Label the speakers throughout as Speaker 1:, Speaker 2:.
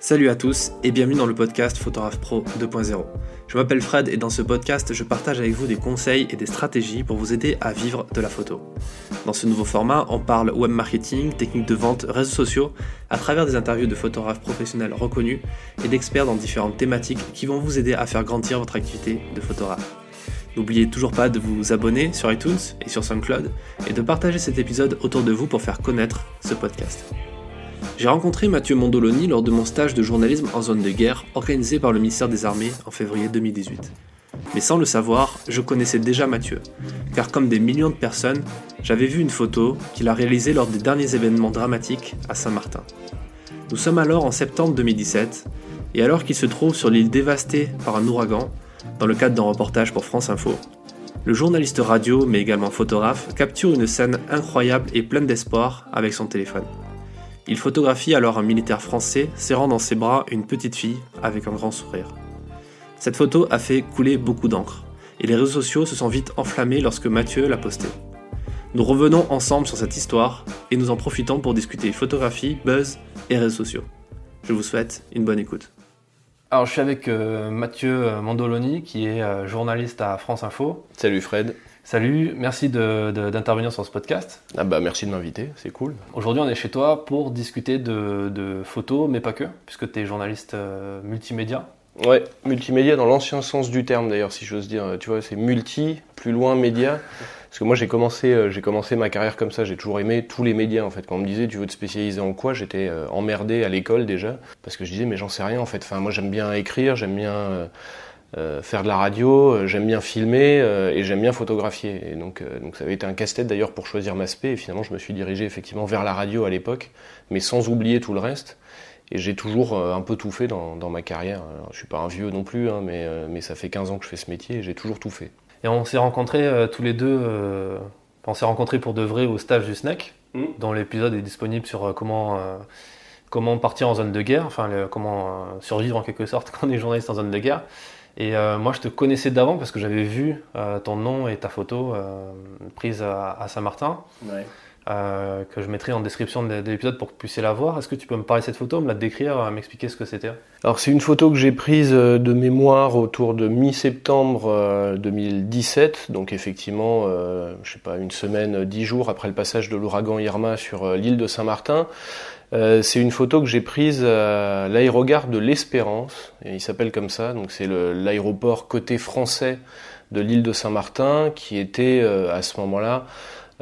Speaker 1: Salut à tous et bienvenue dans le podcast Photographe Pro 2.0. Je m'appelle Fred et dans ce podcast, je partage avec vous des conseils et des stratégies pour vous aider à vivre de la photo. Dans ce nouveau format, on parle web marketing, techniques de vente, réseaux sociaux, à travers des interviews de photographes professionnels reconnus et d'experts dans différentes thématiques qui vont vous aider à faire grandir votre activité de photographe. N'oubliez toujours pas de vous abonner sur iTunes et sur SoundCloud et de partager cet épisode autour de vous pour faire connaître ce podcast. J'ai rencontré Mathieu Mondoloni lors de mon stage de journalisme en zone de guerre organisé par le ministère des Armées en février 2018. Mais sans le savoir, je connaissais déjà Mathieu, car comme des millions de personnes, j'avais vu une photo qu'il a réalisée lors des derniers événements dramatiques à Saint-Martin. Nous sommes alors en septembre 2017, et alors qu'il se trouve sur l'île dévastée par un ouragan, dans le cadre d'un reportage pour France Info, le journaliste radio, mais également photographe, capture une scène incroyable et pleine d'espoir avec son téléphone. Il photographie alors un militaire français serrant dans ses bras une petite fille avec un grand sourire. Cette photo a fait couler beaucoup d'encre, et les réseaux sociaux se sont vite enflammés lorsque Mathieu l'a postée. Nous revenons ensemble sur cette histoire et nous en profitons pour discuter photographie, buzz et réseaux sociaux. Je vous souhaite une bonne écoute. Alors je suis avec euh, Mathieu Mandoloni qui est euh, journaliste à France Info.
Speaker 2: Salut Fred.
Speaker 1: Salut, merci d'intervenir sur ce podcast.
Speaker 2: Ah bah merci de m'inviter, c'est cool.
Speaker 1: Aujourd'hui on est chez toi pour discuter de, photos, mais pas que, puisque tu es journaliste euh, multimédia.
Speaker 2: Ouais, multimédia dans l'ancien sens du terme d'ailleurs, si j'ose dire. Tu vois, c'est multi, plus loin média. Parce que moi j'ai commencé, euh, j'ai commencé ma carrière comme ça, j'ai toujours aimé tous les médias en fait. Quand on me disait tu veux te spécialiser en quoi, j'étais euh, emmerdé à l'école déjà. Parce que je disais mais j'en sais rien en fait. Enfin moi j'aime bien écrire, j'aime bien euh, faire de la radio, euh, j'aime bien filmer euh, et j'aime bien photographier. Et donc, donc ça avait été un casse-tête d'ailleurs pour choisir ma spé. Et finalement, je me suis dirigé effectivement vers la radio à l'époque, mais sans oublier tout le reste. Et j'ai toujours un peu tout fait dans, dans ma carrière. Alors, je suis pas un vieux non plus, hein, mais, mais ça fait 15 ans que je fais ce métier et j'ai toujours tout fait.
Speaker 1: Et on s'est rencontrés tous les deux, on s'est rencontrés pour de vrai au stage du SNEC, mmh. dont l'épisode est disponible sur comment comment partir en zone de guerre, enfin comment survivre en quelque sorte quand on est journaliste en zone de guerre. Et euh, moi, je te connaissais d'avant parce que j'avais vu euh, ton nom et ta photo euh, prise à, Saint-Martin, que je mettrai en description de, l'épisode pour que vous puissiez la voir. Est-ce que tu peux me parler de cette photo, me la décrire, m'expliquer ce que c'était?
Speaker 2: Alors, c'est une photo que j'ai prise de mémoire autour de mi-septembre 2017, donc effectivement, je sais pas, une semaine, dix jours après le passage de l'ouragan Irma sur l'île de Saint-Martin. Euh, c'est une photo que j'ai prise à l'aérogare de l'Espérance, et il s'appelle comme ça, donc c'est l'aéroport côté français de l'île de Saint-Martin qui était euh, à ce moment-là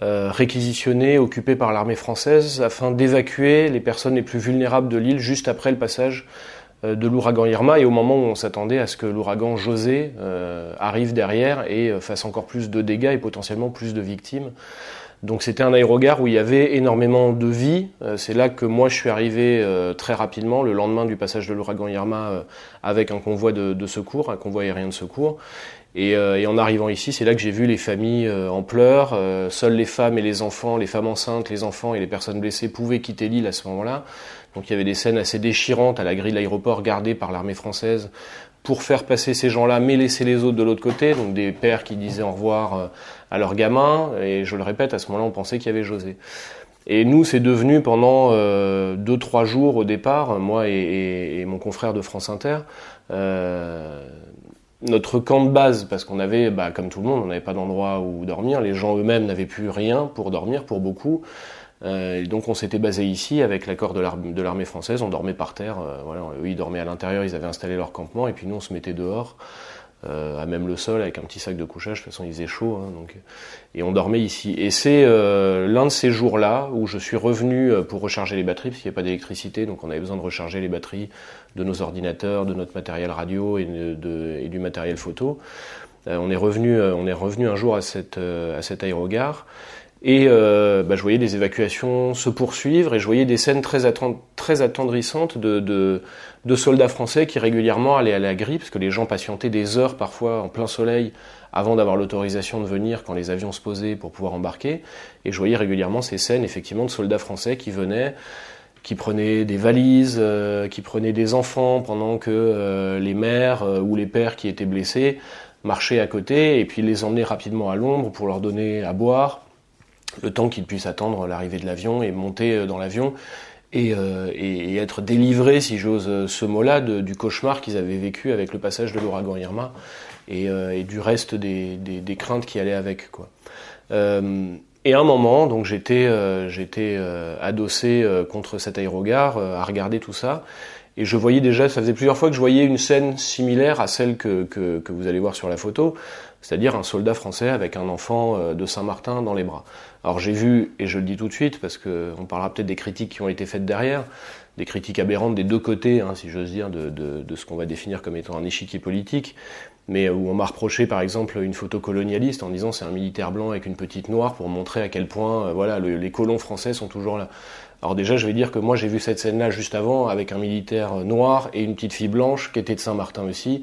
Speaker 2: euh, réquisitionné, occupé par l'armée française afin d'évacuer les personnes les plus vulnérables de l'île juste après le passage de l'ouragan Irma et au moment où on s'attendait à ce que l'ouragan José arrive derrière et fasse encore plus de dégâts et potentiellement plus de victimes. Donc c'était un aérogare où il y avait énormément de vie. Euh, c'est là que moi je suis arrivé euh, très rapidement, le lendemain du passage de l'ouragan Irma, euh, avec un convoi de, secours, un convoi aérien de secours. Et, en arrivant ici, c'est là que j'ai vu les familles en pleurs. seules les femmes et les enfants, les femmes enceintes, les enfants et les personnes blessées pouvaient quitter l'île à ce moment-là. Donc il y avait des scènes assez déchirantes à la grille de l'aéroport gardée par l'armée française pour faire passer ces gens-là, mais laisser les autres de l'autre côté. Donc des pères qui disaient au revoir à leurs gamins. Et je le répète, à ce moment-là, on pensait qu'il y avait José. Et nous, c'est devenu pendant euh, deux, trois jours au départ, moi et, mon confrère de France Inter, euh, notre camp de base, parce qu'on avait, bah, comme tout le monde, on n'avait pas d'endroit où dormir. Les gens eux-mêmes n'avaient plus rien pour dormir, pour beaucoup. Euh, donc on s'était basé ici avec l'accord de l'armée française. On dormait par terre. voilà, eux, ils dormaient à l'intérieur. Ils avaient installé leur campement, et puis nous, on se mettait dehors. Euh, à même le sol avec un petit sac de couchage. De toute façon, il faisait chaud, hein, donc et on dormait ici. Et c'est euh, l'un de ces jours-là où je suis revenu euh, pour recharger les batteries parce qu'il n'y a pas d'électricité, donc on avait besoin de recharger les batteries de nos ordinateurs, de notre matériel radio et, et du matériel photo. on est revenu, on est revenu un jour à à cet aérogare. Et euh, bah, je voyais des évacuations se poursuivre et je voyais des scènes très, attendrissantes de, soldats français qui régulièrement allaient à la grille, parce que les gens patientaient des heures parfois en plein soleil avant d'avoir l'autorisation de venir quand les avions se posaient pour pouvoir embarquer. Et je voyais régulièrement ces scènes effectivement de soldats français qui venaient qui prenaient des valises, euh, qui prenaient des enfants pendant que euh, les mères euh, ou les pères qui étaient blessés marchaient à côté et puis les emmenaient rapidement à l'ombre pour leur donner à boire, le temps qu'ils puissent attendre l'arrivée de l'avion et monter dans l'avion et, et, être délivré, si j'ose ce mot-là, du cauchemar qu'ils avaient vécu avec le passage de l'ouragan Irma et, et, du reste des, des, des, craintes qui allaient avec. Quoi. Et à un moment, donc j'étais euh, euh, adossé euh, contre cet aérogare à regarder tout ça, et je voyais déjà, ça faisait plusieurs fois que je voyais une scène similaire à celle que, que, que vous allez voir sur la photo, c'est-à-dire un soldat français avec un enfant de Saint-Martin dans les bras. Alors j'ai vu, et je le dis tout de suite, parce qu'on parlera peut-être des critiques qui ont été faites derrière, des critiques aberrantes des deux côtés, hein, si j'ose dire, de, ce qu'on va définir comme étant un échiquier politique, mais où on m'a reproché par exemple une photo colonialiste en disant c'est un militaire blanc avec une petite noire pour montrer à quel point euh, voilà les colons français sont toujours là. Alors déjà je vais dire que moi j'ai vu cette scène-là juste avant avec un militaire noir et une petite fille blanche qui était de Saint-Martin aussi,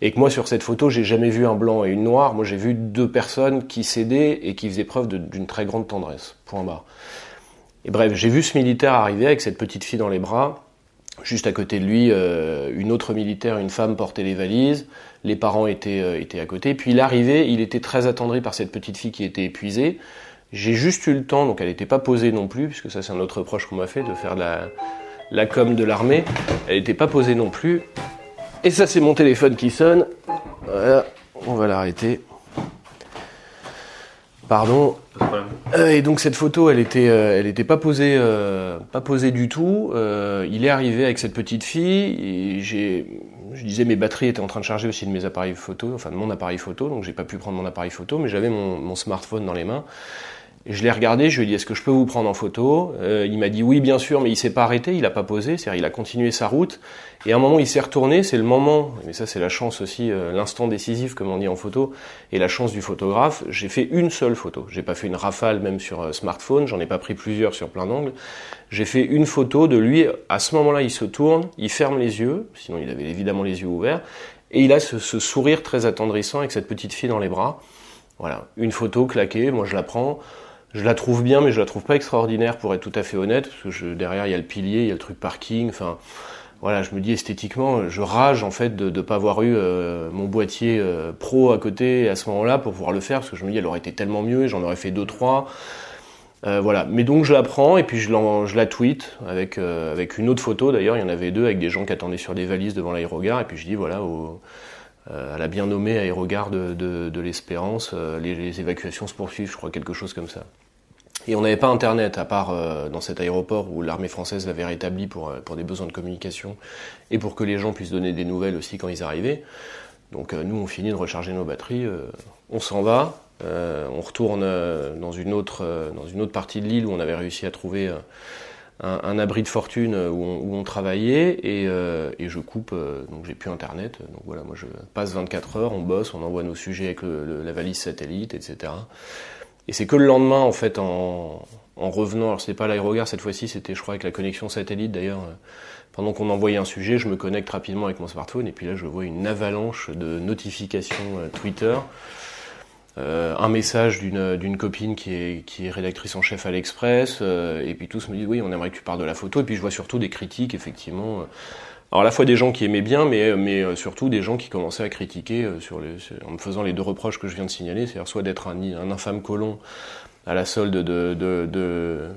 Speaker 2: et que moi sur cette photo j'ai jamais vu un blanc et une noire, moi j'ai vu deux personnes qui cédaient et qui faisaient preuve d'une très grande tendresse. Point barre. Et bref, j'ai vu ce militaire arriver avec cette petite fille dans les bras. Juste à côté de lui, euh, une autre militaire, une femme portait les valises les parents étaient, euh, étaient à côté. Puis il arrivait, il était très attendri par cette petite fille qui était épuisée. J'ai juste eu le temps, donc elle n'était pas posée non plus, puisque ça c'est un autre reproche qu'on m'a fait, de faire la, la com de l'armée. Elle n'était pas posée non plus. Et ça c'est mon téléphone qui sonne. Voilà, on va l'arrêter. Pardon. Euh, et donc cette photo, elle était, euh, elle était pas posée, pas posée du tout. il est arrivé avec cette petite fille. Et j'ai, je disais mes batteries étaient en train de charger aussi de mes appareils photo, enfin de mon appareil photo, donc j'ai pas pu prendre mon appareil photo, mais j'avais mon, smartphone dans les mains. Je l'ai regardé, je lui ai dit est-ce que je peux vous prendre en photo euh, Il m'a dit oui bien sûr, mais il s'est pas arrêté, il a pas posé, c'est-à-dire il a continué sa route. Et à un moment il s'est retourné, c'est le moment, mais ça c'est la chance aussi, euh, l'instant décisif comme on dit en photo, et la chance du photographe. J'ai fait une seule photo, j'ai pas fait une rafale même sur euh, smartphone, j'en ai pas pris plusieurs sur plein d'angles. J'ai fait une photo de lui. À ce moment-là, il se tourne, il ferme les yeux, sinon il avait évidemment les yeux ouverts, et il a ce, ce sourire très attendrissant avec cette petite fille dans les bras. Voilà, une photo claquée, moi je la prends. Je la trouve bien, mais je la trouve pas extraordinaire pour être tout à fait honnête, parce que derrière il y a le pilier, il y a le truc parking, enfin voilà, je me dis esthétiquement, je rage en fait de ne pas avoir eu euh, mon boîtier euh, pro à côté à ce moment-là pour pouvoir le faire, parce que je me dis elle aurait été tellement mieux, j'en aurais fait deux trois. Euh, voilà, mais donc je la prends et puis je, la tweet avec, avec une autre photo d'ailleurs, il y en avait deux avec des gens qui attendaient sur des valises devant l'aérogare, et puis je dis voilà, au, à la bien nommée aérogare de, de, l'Espérance, les, les évacuations se poursuivent, je crois, quelque chose comme ça. Et on n'avait pas Internet, à part euh, dans cet aéroport où l'armée française l'avait rétabli pour, euh, pour des besoins de communication et pour que les gens puissent donner des nouvelles aussi quand ils arrivaient. Donc euh, nous, on finit de recharger nos batteries, on s'en va, on retourne dans, une autre, dans une autre partie de l'île où on avait réussi à trouver un, un abri de fortune où on, où on travaillait et, et, je coupe, donc j'ai plus Internet. Donc voilà, moi je passe 24 heures, on bosse, on envoie nos sujets avec le, la valise satellite, etc. Et c'est que le lendemain, en fait, en, en revenant, alors c'est pas l'aérogare cette fois-ci, c'était je crois avec la connexion satellite d'ailleurs, euh, pendant qu'on envoyait un sujet, je me connecte rapidement avec mon smartphone et puis là je vois une avalanche de notifications euh, Twitter, euh, un message d'une copine qui est, qui est rédactrice en chef à l'Express, euh, et puis tous me disent oui on aimerait que tu parles de la photo, et puis je vois surtout des critiques effectivement alors à la fois des gens qui aimaient bien, mais, mais euh, surtout des gens qui commençaient à critiquer euh, en me faisant les deux reproches que je viens de signaler, c'est-à-dire soit d'être un, infâme colon à la solde de, de, de,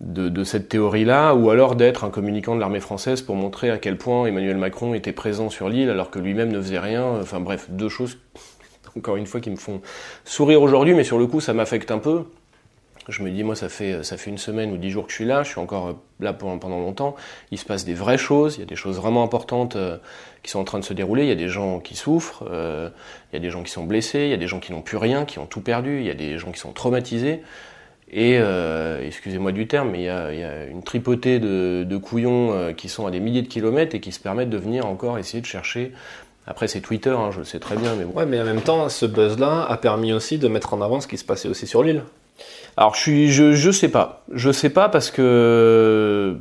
Speaker 2: de, de cette théorie-là, ou alors d'être un communicant de l'armée française pour montrer à quel point Emmanuel Macron était présent sur l'île alors que lui-même ne faisait rien. Enfin bref, deux choses, encore une fois, qui me font sourire aujourd'hui, mais sur le coup ça m'affecte un peu. Je me dis, moi, ça fait, ça fait une semaine ou dix jours que je suis là, je suis encore là pendant longtemps. Il se passe des vraies choses, il y a des choses vraiment importantes euh, qui sont en train de se dérouler. Il y a des gens qui souffrent, euh, il y a des gens qui sont blessés, il y a des gens qui n'ont plus rien, qui ont tout perdu, il y a des gens qui sont traumatisés. Et euh, excusez-moi du terme, mais il y a, une tripotée de, couillons euh, qui sont à des milliers de kilomètres et qui se permettent de venir encore essayer de chercher après, c'est Twitter, hein, je le sais très bien. Mais bon.
Speaker 1: Ouais, mais en même temps, ce buzz-là a permis aussi de mettre en avant ce qui se passait aussi sur l'île.
Speaker 2: Alors je suis, je, sais pas, je sais pas parce que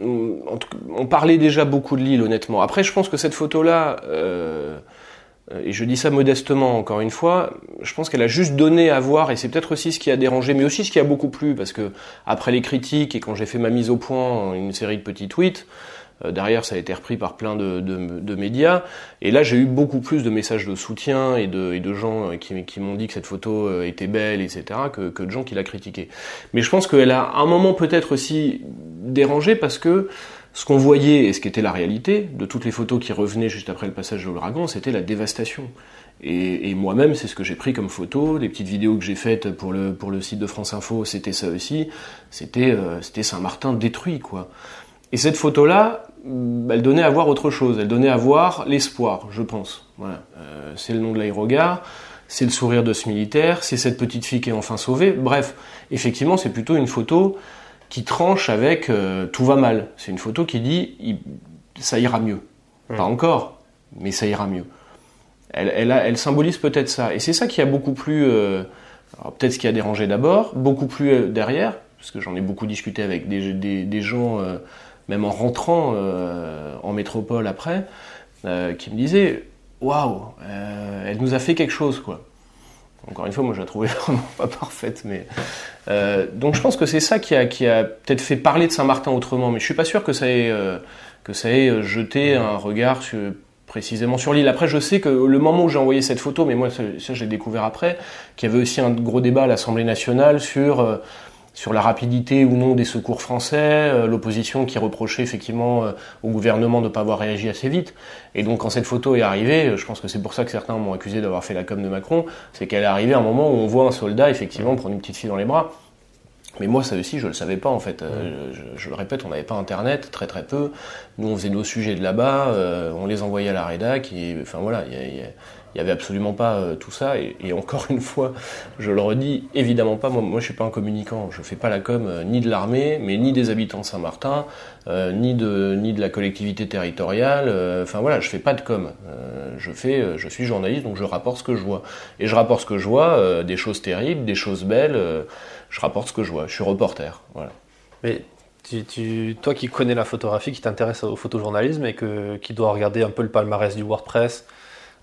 Speaker 2: on parlait déjà beaucoup de l'île honnêtement. Après je pense que cette photo là, euh, et je dis ça modestement encore une fois, je pense qu'elle a juste donné à voir, et c'est peut-être aussi ce qui a dérangé, mais aussi ce qui a beaucoup plu, parce que après les critiques et quand j'ai fait ma mise au point, une série de petits tweets, derrière, ça a été repris par plein de, de, médias. Et là, j'ai eu beaucoup plus de messages de soutien et de, et de gens euh, qui, qui m'ont dit que cette photo euh, était belle, etc., que, que de gens qui l'a critiquée. Mais je pense qu'elle a un moment peut-être aussi dérangé parce que ce qu'on voyait et ce qui était la réalité de toutes les photos qui revenaient juste après le passage de l'ouragan, c'était la dévastation. Et, et moi-même, c'est ce que j'ai pris comme photo. Les petites vidéos que j'ai faites pour le, pour le site de France Info, c'était ça aussi. C'était c'était Saint-Martin détruit, quoi. Et cette photo-là, mm, elle donnait à voir autre chose. Elle donnait à voir l'espoir, je pense. Voilà. Euh, c'est le nom de l'aérogare, c'est le sourire de ce militaire, c'est cette petite fille qui est enfin sauvée. Bref, effectivement, c'est plutôt une photo qui tranche avec euh, tout va mal. C'est une photo qui dit ça ira mieux. Mmh. Pas encore, mais ça ira mieux. Elle, elle, elle symbolise peut-être ça. Et c'est ça qui a beaucoup plu, euh, peut-être ce qui a dérangé d'abord, beaucoup plus derrière, parce que j'en ai beaucoup discuté avec des, des, des gens même en rentrant euh, en métropole après, euh, qui me disait Waouh, euh, elle nous a fait quelque chose, quoi. Encore une fois, moi je la trouvais vraiment pas parfaite, mais donc je pense que c'est ça qui a, qui a peut-être fait parler de Saint-Martin autrement, mais je suis pas sûr que ça ait, que ça ait jeté un regard précisément sur l'île. Après, je sais que le moment où j'ai envoyé cette photo, mais moi ça, ça j'ai découvert après, qu'il y avait aussi un gros débat à l'Assemblée nationale sur sur la rapidité ou non des secours français, euh, l'opposition qui reprochait effectivement euh, au gouvernement de ne pas avoir réagi assez vite. Et donc quand cette photo est arrivée, euh, je pense que c'est pour ça que certains m'ont accusé d'avoir fait la com de Macron, c'est qu'elle est arrivée à un moment où on voit un soldat effectivement prendre une petite fille dans les bras. Mais moi, ça aussi, je le savais pas en fait. je, le répète, on n'avait pas Internet, très très peu. Nous, on faisait nos sujets de là-bas, on les envoyait à la rédac. Et, enfin voilà, il y a, il n'y avait absolument pas euh, tout ça. Et, encore une fois, je le redis, évidemment pas. Moi, moi je suis pas un communicant. Je fais pas la com euh, ni de l'armée, mais ni des habitants de Saint-Martin, euh, ni de la collectivité territoriale. Enfin voilà, je fais pas de com. je fais, je suis journaliste, donc je rapporte ce que je vois. Et je rapporte ce que je vois, des choses terribles, des choses belles. je rapporte ce que je vois. Je suis reporter. Voilà.
Speaker 1: Mais toi qui connais la photographie, qui t'intéresse au photojournalisme et qui doit regarder un peu le palmarès du WordPress,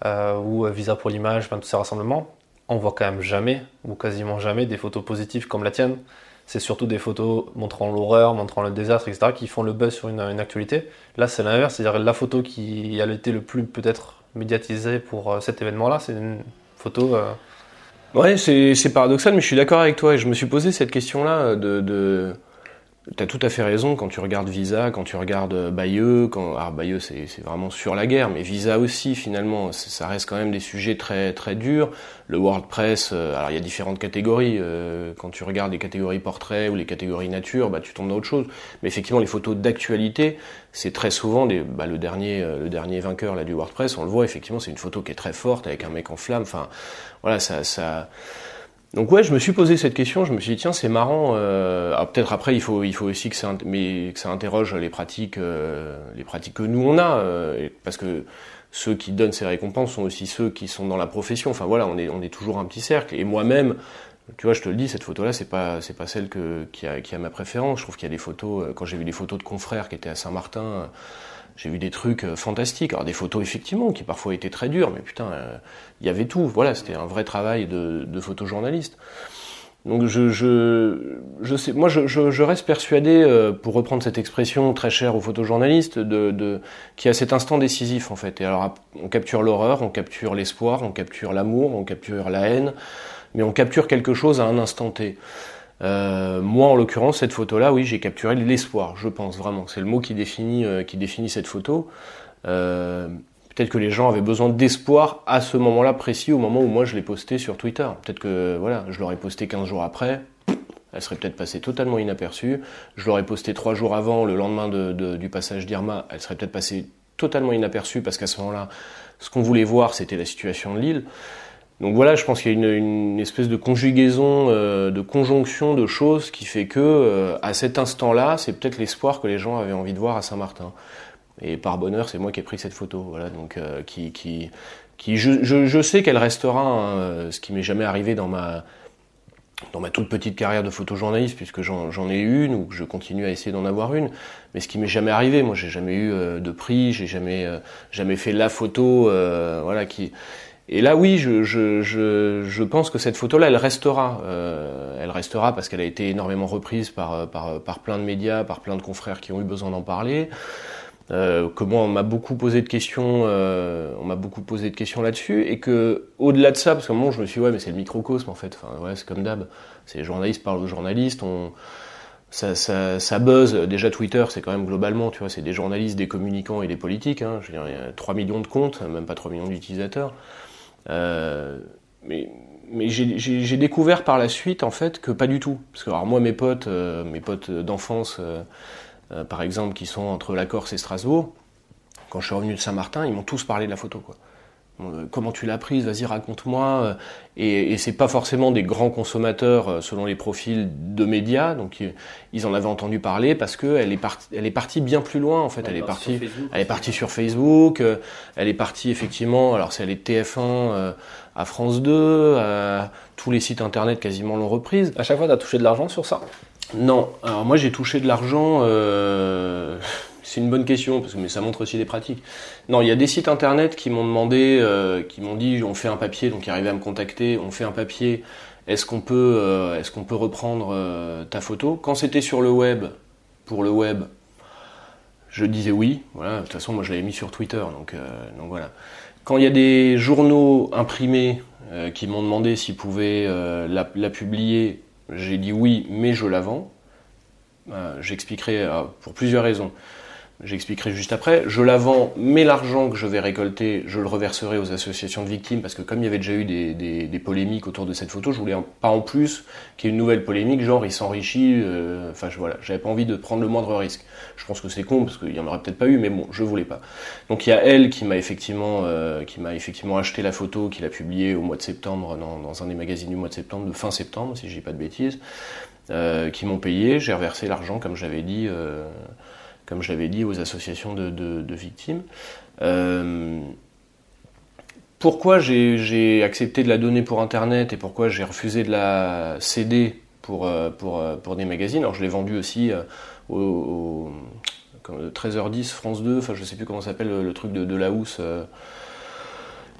Speaker 1: euh, ou euh, Visa pour l'image, tous ces rassemblements, on voit quand même jamais, ou quasiment jamais, des photos positives comme la tienne. C'est surtout des photos montrant l'horreur, montrant le désastre, etc., qui font le buzz sur une, actualité. Là, c'est l'inverse, c'est-à-dire la photo qui a été le plus peut-être médiatisée pour euh, cet événement-là, c'est une photo.
Speaker 2: Ouais, c'est paradoxal, mais je suis d'accord avec toi et je me suis posé cette question-là de T'as tout à fait raison quand tu regardes Visa, quand tu regardes euh, Bayeux, quand alors Bayeux c'est vraiment sur la guerre, mais Visa aussi finalement, ça reste quand même des sujets très très durs. Le WordPress, euh, alors il y a différentes catégories. Euh, quand tu regardes les catégories portrait ou les catégories nature, bah tu tombes dans autre chose. Mais effectivement, les photos d'actualité, c'est très souvent des, bah, le dernier le dernier vainqueur là du WordPress, on le voit effectivement, c'est une photo qui est très forte avec un mec en flamme. Enfin voilà, ça ça donc ouais, je me suis posé cette question, je me suis dit tiens c'est marrant. Euh, peut-être après il faut il faut aussi que ça mais que ça interroge les pratiques euh, les pratiques que nous on a euh, parce que ceux qui donnent ces récompenses sont aussi ceux qui sont dans la profession. Enfin voilà, on est on est toujours un petit cercle et moi-même tu vois, je te le dis, cette photo-là, c'est pas, c'est pas celle que, qui a, qui a ma préférence. Je trouve qu'il y a des photos, quand j'ai vu des photos de confrères qui étaient à Saint-Martin, j'ai vu des trucs euh, fantastiques. Alors des photos effectivement qui parfois étaient très dures, mais putain, euh, il y avait tout. Voilà, c'était un vrai travail de, de photojournaliste. Donc je, je, je sais, moi je, je, reste persuadé, euh, pour reprendre cette expression très chère aux photojournalistes, de, de, qu'il y a cet instant décisif en fait. Et alors on capture l'horreur, on capture l'espoir, on capture l'amour, on capture la haine, mais on capture quelque chose à un instant T. Euh, moi, en l'occurrence, cette photo-là, oui, j'ai capturé l'espoir, je pense vraiment. C'est le mot qui définit, euh, qui définit cette photo. Euh, peut-être que les gens avaient besoin d'espoir à ce moment-là précis, au moment où moi je l'ai posté sur Twitter. Peut-être que voilà, je l'aurais posté 15 jours après, elle serait peut-être passée totalement inaperçue. Je l'aurais posté 3 jours avant, le lendemain de, du passage d'Irma, elle serait peut-être passée totalement inaperçue parce qu'à ce moment-là, ce qu'on voulait voir, c'était la situation de l'île. Donc voilà, je pense qu'il y a une, espèce de conjugaison, euh, de conjonction de choses qui fait que euh, à cet instant-là, c'est peut-être l'espoir que les gens avaient envie de voir à Saint-Martin. Et par bonheur, c'est moi qui ai pris cette photo. Voilà, donc euh, qui, qui, qui, je, je, je sais qu'elle restera, hein, ce qui m'est jamais arrivé dans ma dans ma toute petite carrière de photojournaliste, puisque j'en ai une ou que je continue à essayer d'en avoir une, mais ce qui m'est jamais arrivé. Moi, j'ai jamais eu de prix, j'ai jamais jamais fait la photo, voilà qui et là, oui, je, je, je, je pense que cette photo-là, elle restera. Euh, elle restera parce qu'elle a été énormément reprise par, par, par, plein de médias, par plein de confrères qui ont eu besoin d'en parler. Euh, que moi, on m'a beaucoup posé de questions, euh, on m'a beaucoup posé de questions là-dessus, et que au-delà de ça, parce qu'à un moment, je me suis dit, ouais, mais c'est le microcosme en fait. Enfin, ouais, c'est comme d'hab. C'est les journalistes parlent aux journalistes. On, ça, ça, ça buzz. Déjà, Twitter, c'est quand même globalement, tu vois, c'est des journalistes, des communicants et des politiques. Hein. Je veux dire, il y a 3 millions de comptes, même pas 3 millions d'utilisateurs. Euh, mais j'ai découvert par la suite en fait que pas du tout. Parce que alors moi mes potes, euh, mes potes d'enfance, euh, par exemple, qui sont entre la Corse et Strasbourg, quand je suis revenu de Saint-Martin, ils m'ont tous parlé de la photo. Euh, comment tu l'as prise Vas-y, raconte-moi. Euh, et, et c'est pas forcément des grands consommateurs euh, selon les profils de médias, donc ils en avaient entendu parler parce que elle est partie, elle est partie bien plus loin en fait. Elle, est partie, elle est partie sur Facebook. Elle est partie effectivement. Alors c'est elle est TF1 à France 2, à tous les sites internet quasiment l'ont reprise.
Speaker 1: À chaque fois, tu as touché de l'argent sur ça?
Speaker 2: Non. Alors moi, j'ai touché de l'argent. Euh c'est une bonne question, parce que, mais ça montre aussi des pratiques. Non, il y a des sites internet qui m'ont demandé, euh, qui m'ont dit, on fait un papier, donc arrivaient à me contacter, on fait un papier, est-ce qu'on peut, euh, est-ce peut reprendre euh, ta photo? Quand c'était sur le web, pour le web, je disais oui. Voilà, de toute façon, moi je l'avais mis sur Twitter, donc, donc voilà. Quand il y a des journaux imprimés qui m'ont demandé s'ils pouvaient la, publier, j'ai dit oui, mais je la vends. J'expliquerai pour plusieurs raisons. J'expliquerai juste après. Je la vends, mais l'argent que je vais récolter, je le reverserai aux associations de victimes, parce que comme il y avait déjà eu des, des, des polémiques autour de cette photo, je voulais pas en plus qu'il y ait une nouvelle polémique, genre il s'enrichit, euh, enfin je, voilà, j'avais pas envie de prendre le moindre risque. Je pense que c'est con, parce qu'il y en aurait peut-être pas eu, mais bon, je voulais pas. Donc il y a elle qui m'a effectivement, euh, qui m'a effectivement acheté la photo, qu'il a publiée au mois de septembre, dans, dans, un des magazines du mois de septembre, de fin septembre, si je dis pas de bêtises, euh, qui m'ont payé, j'ai reversé l'argent, comme j'avais dit euh, comme je l'avais dit, aux associations de, victimes. Euh, pourquoi j'ai accepté de la donner pour Internet et pourquoi j'ai refusé de la céder pour, euh, euh, pour des magazines? Alors je l'ai vendue aussi au, 13h10, France 2, enfin je sais plus comment s'appelle le, truc de la housse.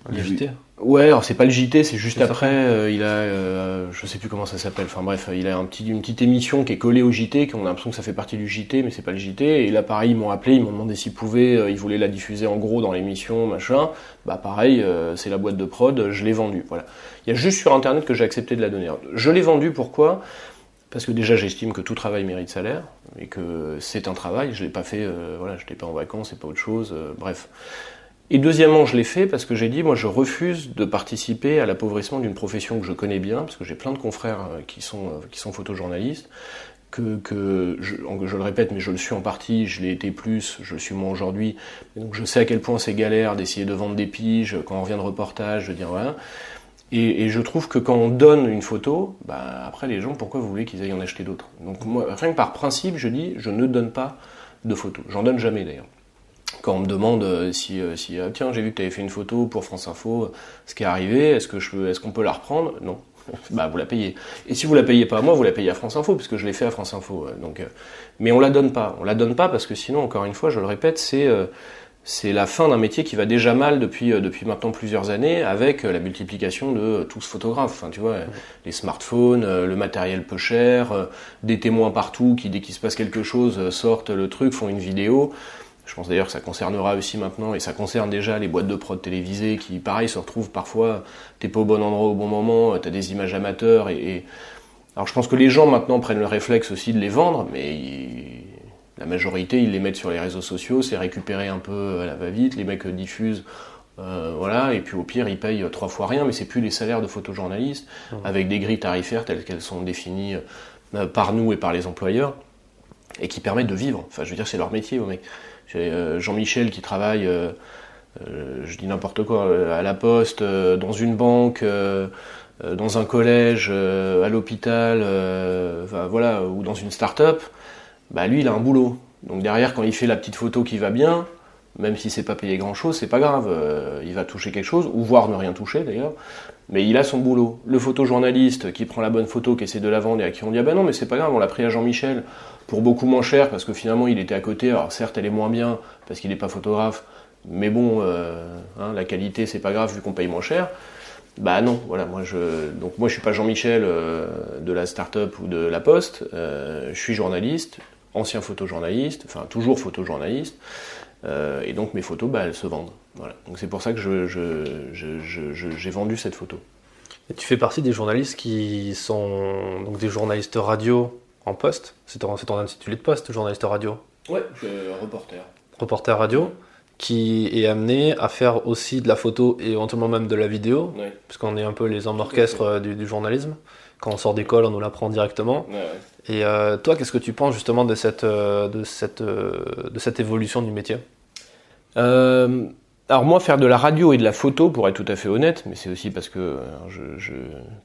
Speaker 1: Le JT
Speaker 2: Ouais, alors c'est pas le JT, c'est juste après. Euh, il a, euh, je sais plus comment ça s'appelle. Enfin bref, il a un petit, une petite émission qui est collée au JT, qu'on a l'impression que ça fait partie du JT, mais c'est pas le JT. Et là, pareil, ils m'ont appelé, ils m'ont demandé s'ils pouvaient, euh, ils voulaient la diffuser en gros dans l'émission, machin. Bah pareil, c'est la boîte de prod, je l'ai vendue. Voilà. Il y a juste sur Internet que j'ai accepté de la donner. Je l'ai vendue pourquoi? Parce que déjà j'estime que tout travail mérite salaire et que c'est un travail. Je l'ai pas fait, voilà, je l'ai pas en vacances, c'est pas autre chose. bref. Et deuxièmement, je l'ai fait parce que j'ai dit, moi, je refuse de participer à l'appauvrissement d'une profession que je connais bien, parce que j'ai plein de confrères euh, qui sont, euh, qui sont photojournalistes, que, que je, le répète, mais je le suis en partie, je l'ai été plus, je le suis moins aujourd'hui. Donc je sais à quel point c'est galère d'essayer de vendre des piges, quand on revient de reportage, de dire voilà. Et, et, je trouve que quand on donne une photo, bah, après les gens, pourquoi vous voulez qu'ils aillent en acheter d'autres? Donc moi, rien que par principe, je dis, je ne donne pas de photos. J'en donne jamais d'ailleurs quand on me demande euh, si, euh, ah, tiens j'ai vu que tu avais fait une photo pour France Info, ce qui est arrivé, est-ce que je est-ce qu'on peut la reprendre? Non. bah vous la payez. Et si vous la payez pas à moi, vous la payez à France Info puisque je l'ai fait à France Info. Donc, euh, mais on la donne pas. On la donne pas parce que sinon, encore une fois, je le répète, c'est c'est la fin d'un métier qui va déjà mal depuis depuis maintenant plusieurs années avec la multiplication de tous photographes. Enfin, tu vois, les smartphones, le matériel peu cher, des témoins partout qui dès qu'il se passe quelque chose sortent le truc, font une vidéo. Je pense d'ailleurs que ça concernera aussi maintenant, et ça concerne déjà les boîtes de prod télévisées qui, pareil, se retrouvent parfois, t'es pas au bon endroit au bon moment, t'as des images amateurs, et, Alors je pense que les gens maintenant prennent le réflexe aussi de les vendre, mais la majorité, ils les mettent sur les réseaux sociaux, c'est récupéré un peu à la va-vite, les mecs diffusent, euh, voilà, et puis au pire, ils payent trois fois rien, mais c'est plus les salaires de photojournalistes, mmh. avec des grilles tarifaires telles qu'elles sont définies euh, par nous et par les employeurs, et qui permettent de vivre. Enfin, je veux dire, c'est leur métier, aux mecs. Euh, Jean-Michel qui travaille, euh, euh, je dis n'importe quoi, à la poste, dans une banque, dans un collège, à l'hôpital, voilà, ou dans une start-up. Bah lui, il a un boulot. Donc derrière, quand il fait la petite photo qui va bien, même si c'est pas payé grand chose, c'est pas grave. Il va toucher quelque chose, ou voire ne rien toucher d'ailleurs. Mais il a son boulot. Le photojournaliste qui prend la bonne photo, qui essaie de la vendre et à qui on dit ah ben non mais c'est pas grave, on l'a pris à Jean-Michel pour beaucoup moins cher parce que finalement il était à côté. Alors certes elle est moins bien parce qu'il n'est pas photographe, mais bon euh, hein, la qualité c'est pas grave vu qu'on paye moins cher. Bah non, voilà, moi je donc moi je suis pas Jean-Michel euh, de la start-up ou de la Poste, je suis journaliste, ancien photojournaliste, enfin toujours photojournaliste. Euh, et donc mes photos, bah, elles se vendent. Voilà. Donc c'est pour ça que j'ai vendu cette photo.
Speaker 1: Tu fais partie des journalistes qui sont donc des journalistes radio en poste. C'est ton, ton, intitulé de poste, journaliste radio.
Speaker 2: Ouais, reporter.
Speaker 1: Reporter radio, qui est amené à faire aussi de la photo et éventuellement même de la vidéo, puisqu'on est un peu les hommes orchestres euh, du, du, journalisme. Quand on sort d'école, on nous l'apprend directement. Et euh, toi, qu'est-ce que tu penses justement de cette, euh, de cette, de cette évolution du métier?
Speaker 2: Alors moi, faire de la radio et de la photo, pour être tout à fait honnête, mais c'est aussi parce que je,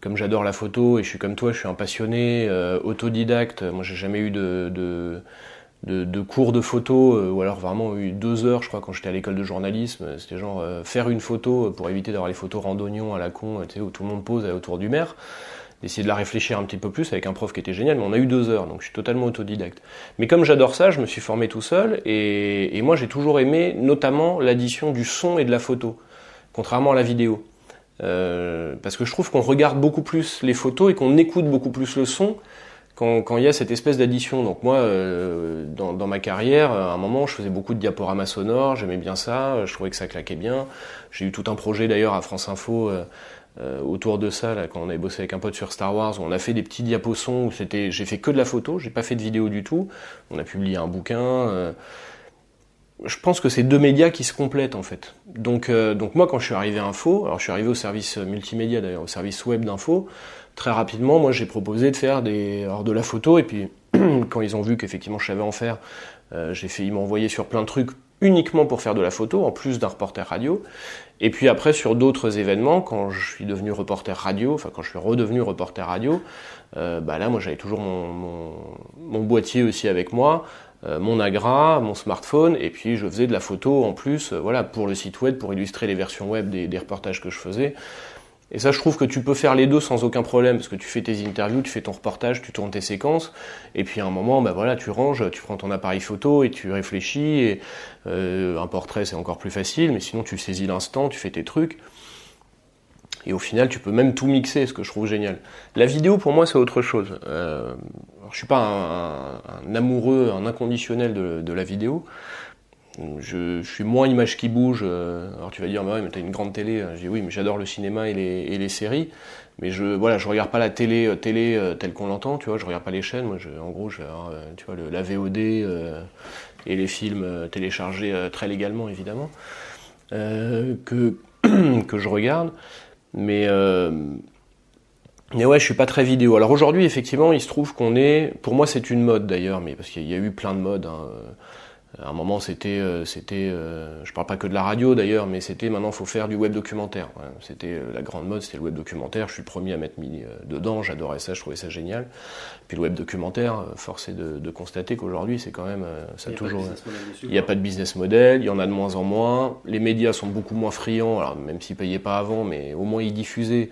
Speaker 2: comme j'adore la photo et je suis comme toi, je suis un passionné, autodidacte. Moi, j'ai jamais eu de, cours de photo, ou alors vraiment eu deux heures, je crois, quand j'étais à l'école de journalisme. C'était genre faire une photo pour éviter d'avoir les photos randonnions à la con, tu où tout le monde pose autour du maire essayer de la réfléchir un petit peu plus avec un prof qui était génial, mais on a eu deux heures, donc je suis totalement autodidacte. Mais comme j'adore ça, je me suis formé tout seul, et, moi j'ai toujours aimé notamment l'addition du son et de la photo, contrairement à la vidéo. Euh, parce que je trouve qu'on regarde beaucoup plus les photos et qu'on écoute beaucoup plus le son quand, il y a cette espèce d'addition. Donc moi, euh, dans, ma carrière, à un moment, je faisais beaucoup de diaporamas sonores, j'aimais bien ça, je trouvais que ça claquait bien. J'ai eu tout un projet d'ailleurs à France Info euh, euh, autour de ça, là, quand on avait bossé avec un pote sur Star Wars, on a fait des petits diaposons où c'était, j'ai fait que de la photo, j'ai pas fait de vidéo du tout. On a publié un bouquin. Euh, je pense que c'est deux médias qui se complètent en fait. Donc, euh, donc moi, quand je suis arrivé à Info, alors je suis arrivé au service multimédia d'ailleurs, au service web d'Info, très rapidement, moi j'ai proposé de faire des, alors de la photo et puis quand ils ont vu qu'effectivement je savais en faire, j'ai fait, ils m'ont envoyé sur plein de trucs uniquement pour faire de la photo, en plus d'un reporter radio. Et puis après, sur d'autres événements, quand je suis devenu reporter radio, enfin quand je suis redevenu reporter radio, euh, bah là, moi j'avais toujours mon, boîtier aussi avec moi, euh, mon agra, mon smartphone, et puis je faisais de la photo en plus, euh, voilà, pour le site web, pour illustrer les versions web des reportages que je faisais. Et ça, je trouve que tu peux faire les deux sans aucun problème, parce que tu fais tes interviews, tu fais ton reportage, tu tournes tes séquences, et puis à un moment, bah voilà, tu ranges, tu prends ton appareil photo et tu réfléchis. Et euh, un portrait, c'est encore plus facile, mais sinon tu saisis l'instant, tu fais tes trucs. Et au final, tu peux même tout mixer, ce que je trouve génial. La vidéo, pour moi, c'est autre chose. Euh, je suis pas un, amoureux, un inconditionnel de la vidéo. Je, suis moins image qui bouge. Euh, alors tu vas dire, bah ouais, mais t'as une grande télé. Je dis oui, mais j'adore le cinéma et les, et les, séries. Mais je voilà, je regarde pas la télé, euh, télé euh, telle qu'on l'entend. Tu vois, je regarde pas les chaînes. Moi, je, en gros, je avoir, tu vois, la VOD et les films téléchargés très légalement, évidemment, que que je regarde. Mais mais ouais, je suis pas très vidéo. Alors aujourd'hui, effectivement, il se trouve qu'on est, pour moi, c'est une mode d'ailleurs, mais parce qu'il y a eu plein de modes. Hein. À un moment, c'était, euh, c'était, euh, je parle pas que de la radio d'ailleurs, mais c'était maintenant, faut faire du web documentaire. C'était euh, la grande mode, c'était le web documentaire. Je suis le premier à m'être mis dedans. J'adorais ça, je trouvais ça génial. Puis le web documentaire, force est de, constater qu'aujourd'hui, c'est quand même, ça il toujours. Il n'y a pas de business model. Il y en a de moins en moins. Les médias sont beaucoup moins friands. Alors même s'ils payaient pas avant, mais au moins ils diffusaient.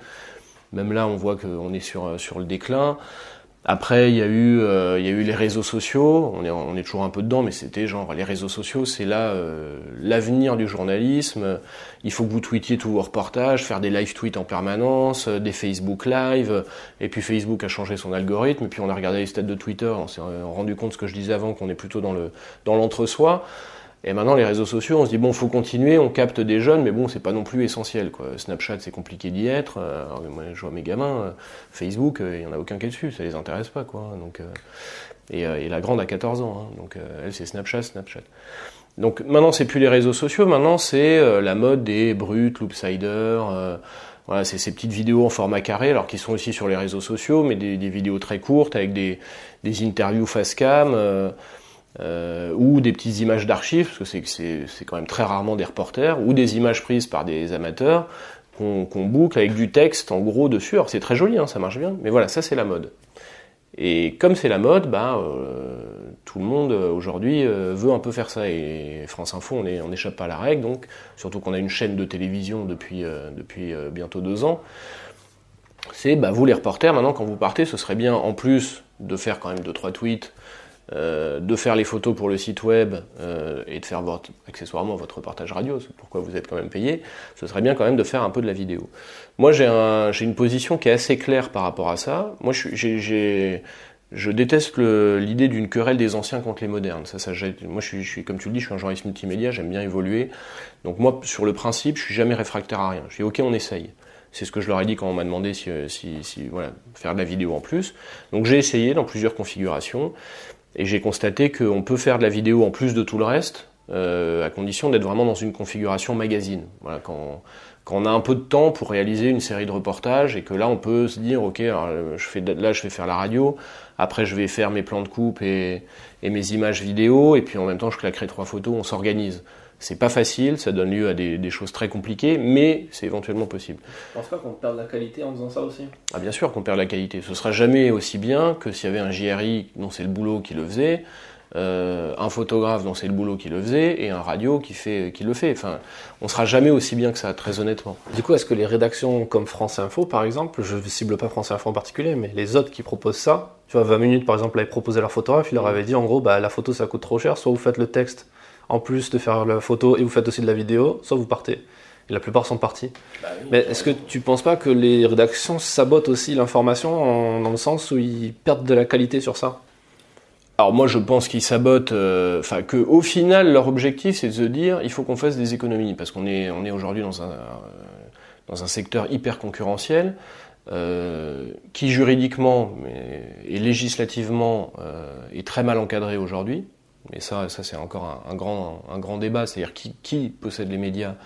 Speaker 2: Même là, on voit qu'on est sur sur le déclin. Après, il y a eu, euh, il y a eu les réseaux sociaux. On est, on est toujours un peu dedans, mais c'était genre les réseaux sociaux, c'est là euh, l'avenir du journalisme. Il faut que vous tweetiez tous vos reportages, faire des live tweets en permanence, euh, des Facebook Live. Et puis Facebook a changé son algorithme. Et puis on a regardé les stats de Twitter, on s'est rendu compte ce que je disais avant, qu'on est plutôt dans le dans l'entre-soi. Et maintenant, les réseaux sociaux, on se dit, bon, faut continuer, on capte des jeunes, mais bon, c'est pas non plus essentiel, quoi. Snapchat, c'est compliqué d'y être. Euh, moi, je vois mes gamins, euh, Facebook, euh, il y en a aucun qui est dessus, ça les intéresse pas, quoi. Donc, et, et, la grande a 14 ans, hein, donc elle, c'est Snapchat, Snapchat. Donc maintenant, c'est plus les réseaux sociaux, maintenant, c'est la mode des brutes, loopsiders, voilà, c'est ces petites vidéos en format carré, alors qui sont aussi sur les réseaux sociaux, mais des, des vidéos très courtes avec des, des interviews face cam. Euh, ou des petites images d'archives, parce que c'est quand même très rarement des reporters, ou des images prises par des amateurs qu'on boucle avec du texte en gros dessus. Alors c'est très joli, hein, ça marche bien, mais voilà, ça c'est la mode. Et comme c'est la mode, bah, euh, Tout le monde aujourd'hui veut un peu faire ça et France Info, on n'échappe pas à la règle, donc surtout qu'on a une chaîne de télévision depuis, depuis bientôt deux ans. C'est bah, vous les reporters, maintenant quand vous partez, ce serait bien en plus de faire quand même deux trois tweets euh, de faire les photos pour le site web euh, et de faire accessoirement votre reportage radio, c'est pourquoi vous êtes quand même payé, ce serait bien quand même de faire un peu de la vidéo. Moi j'ai une position qui est assez claire par rapport à ça. Moi je déteste l'idée d'une querelle des anciens contre les modernes. Moi, je suis, comme tu le dis, je suis un journaliste multimédia, j'aime bien évoluer. Donc moi, sur le principe, je suis jamais réfractaire à rien. Je dis ok, on essaye. C'est ce que je leur ai dit quand on m'a demandé si, voilà, faire de la vidéo en plus. Donc j'ai essayé dans plusieurs configurations. Et j'ai constaté qu'on peut faire de la vidéo en plus de tout le reste, euh, à condition d'être vraiment dans une configuration magazine. Voilà, quand, quand, on a un peu de temps pour réaliser une série de reportages et que là on peut se dire ok je fais là je vais faire la radio, après je vais faire mes plans de coupe et, et mes images vidéo et puis en même temps je claquerai trois photos, on s'organise. C'est pas facile, ça donne lieu à des, choses très compliquées, mais c'est éventuellement possible.
Speaker 1: Je pense pas qu'on perd la qualité en faisant ça aussi
Speaker 2: Ah bien sûr qu'on perd la qualité. Ce sera jamais aussi bien que s'il y avait un JRI dont c'est le boulot qui le faisait, euh, un photographe dont c'est le boulot qui le faisait, et un radio qui, fait, qui le fait. Enfin, on sera jamais aussi bien que ça, très honnêtement.
Speaker 1: Du coup, est-ce que les rédactions comme France Info, par exemple, je ne cible pas France Info en particulier, mais les autres qui proposent ça, tu vois, 20 minutes par exemple, avaient proposé leur photographe, il leur avait dit en gros, bah, la photo ça coûte trop cher, soit vous faites le texte en plus de faire la photo et vous faites aussi de la vidéo, soit vous partez. Et la plupart sont partis. Bah Mais est-ce que tu ne penses pas que les rédactions sabotent aussi l'information dans le sens où ils perdent de la qualité sur ça?
Speaker 2: Alors moi je pense qu'ils sabotent, euh, enfin que au final leur objectif c'est de se dire il faut qu'on fasse des économies parce qu'on est on est aujourd'hui dans un dans un secteur hyper concurrentiel euh, qui juridiquement et législativement euh, est très mal encadré aujourd'hui. Mais ça, ça c'est encore un, grand, un grand débat, c'est-à-dire qui, possède les médias,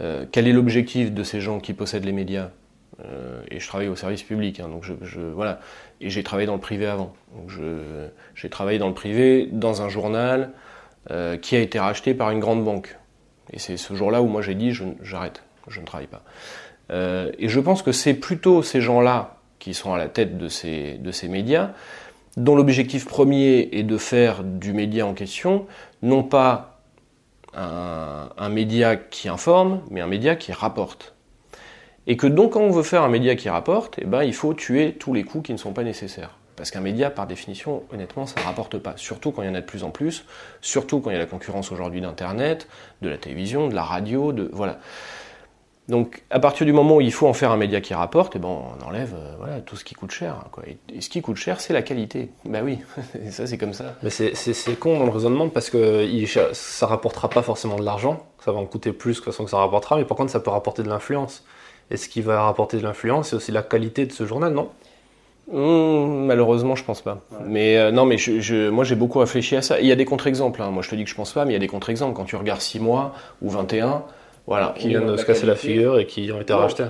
Speaker 2: euh, quel est l'objectif de ces gens qui possèdent les médias? Euh, et je travaille au service public, hein, donc je, voilà. Et j'ai travaillé dans le privé avant. J'ai travaillé dans le privé, dans un journal euh, qui a été racheté par une grande banque. Et c'est ce jour-là où moi j'ai dit j'arrête, je, ne travaille pas. Et je pense que c'est plutôt ces gens-là qui sont à la tête de ces, de ces médias dont l'objectif premier est de faire du média en question, non pas un, média qui informe, mais un média qui rapporte. Et que donc quand on veut faire un média qui rapporte, eh ben, il faut tuer tous les coûts qui ne sont pas nécessaires. Parce qu'un média, par définition, honnêtement, ça ne rapporte pas. Surtout quand il y en a de plus en plus, surtout quand il y a la concurrence aujourd'hui d'Internet, de la télévision, de la radio, de voilà. Donc, à partir du moment où il faut en faire un média qui rapporte, eh ben, on enlève euh, voilà, tout ce qui coûte cher. Quoi. Et, ce qui coûte cher, c'est la qualité. Ben oui, ça c'est comme ça.
Speaker 1: Mais c'est con dans le raisonnement parce que il, ça rapportera pas forcément de l'argent. Ça va en coûter plus que façon que ça rapportera, mais par contre, ça peut rapporter de l'influence. Et ce qui va rapporter de l'influence, c'est aussi la qualité de ce journal, non?
Speaker 2: Mmh, malheureusement, je pense pas. Mais euh, non, mais je, moi j'ai beaucoup réfléchi à ça. Il y a des contre-exemples. Hein. Moi je te dis que je pense pas, mais il y a des contre-exemples. Quand tu regardes 6 mois ou 21, voilà.
Speaker 1: Qui viennent de se casser la figure et qui ont été rachetés.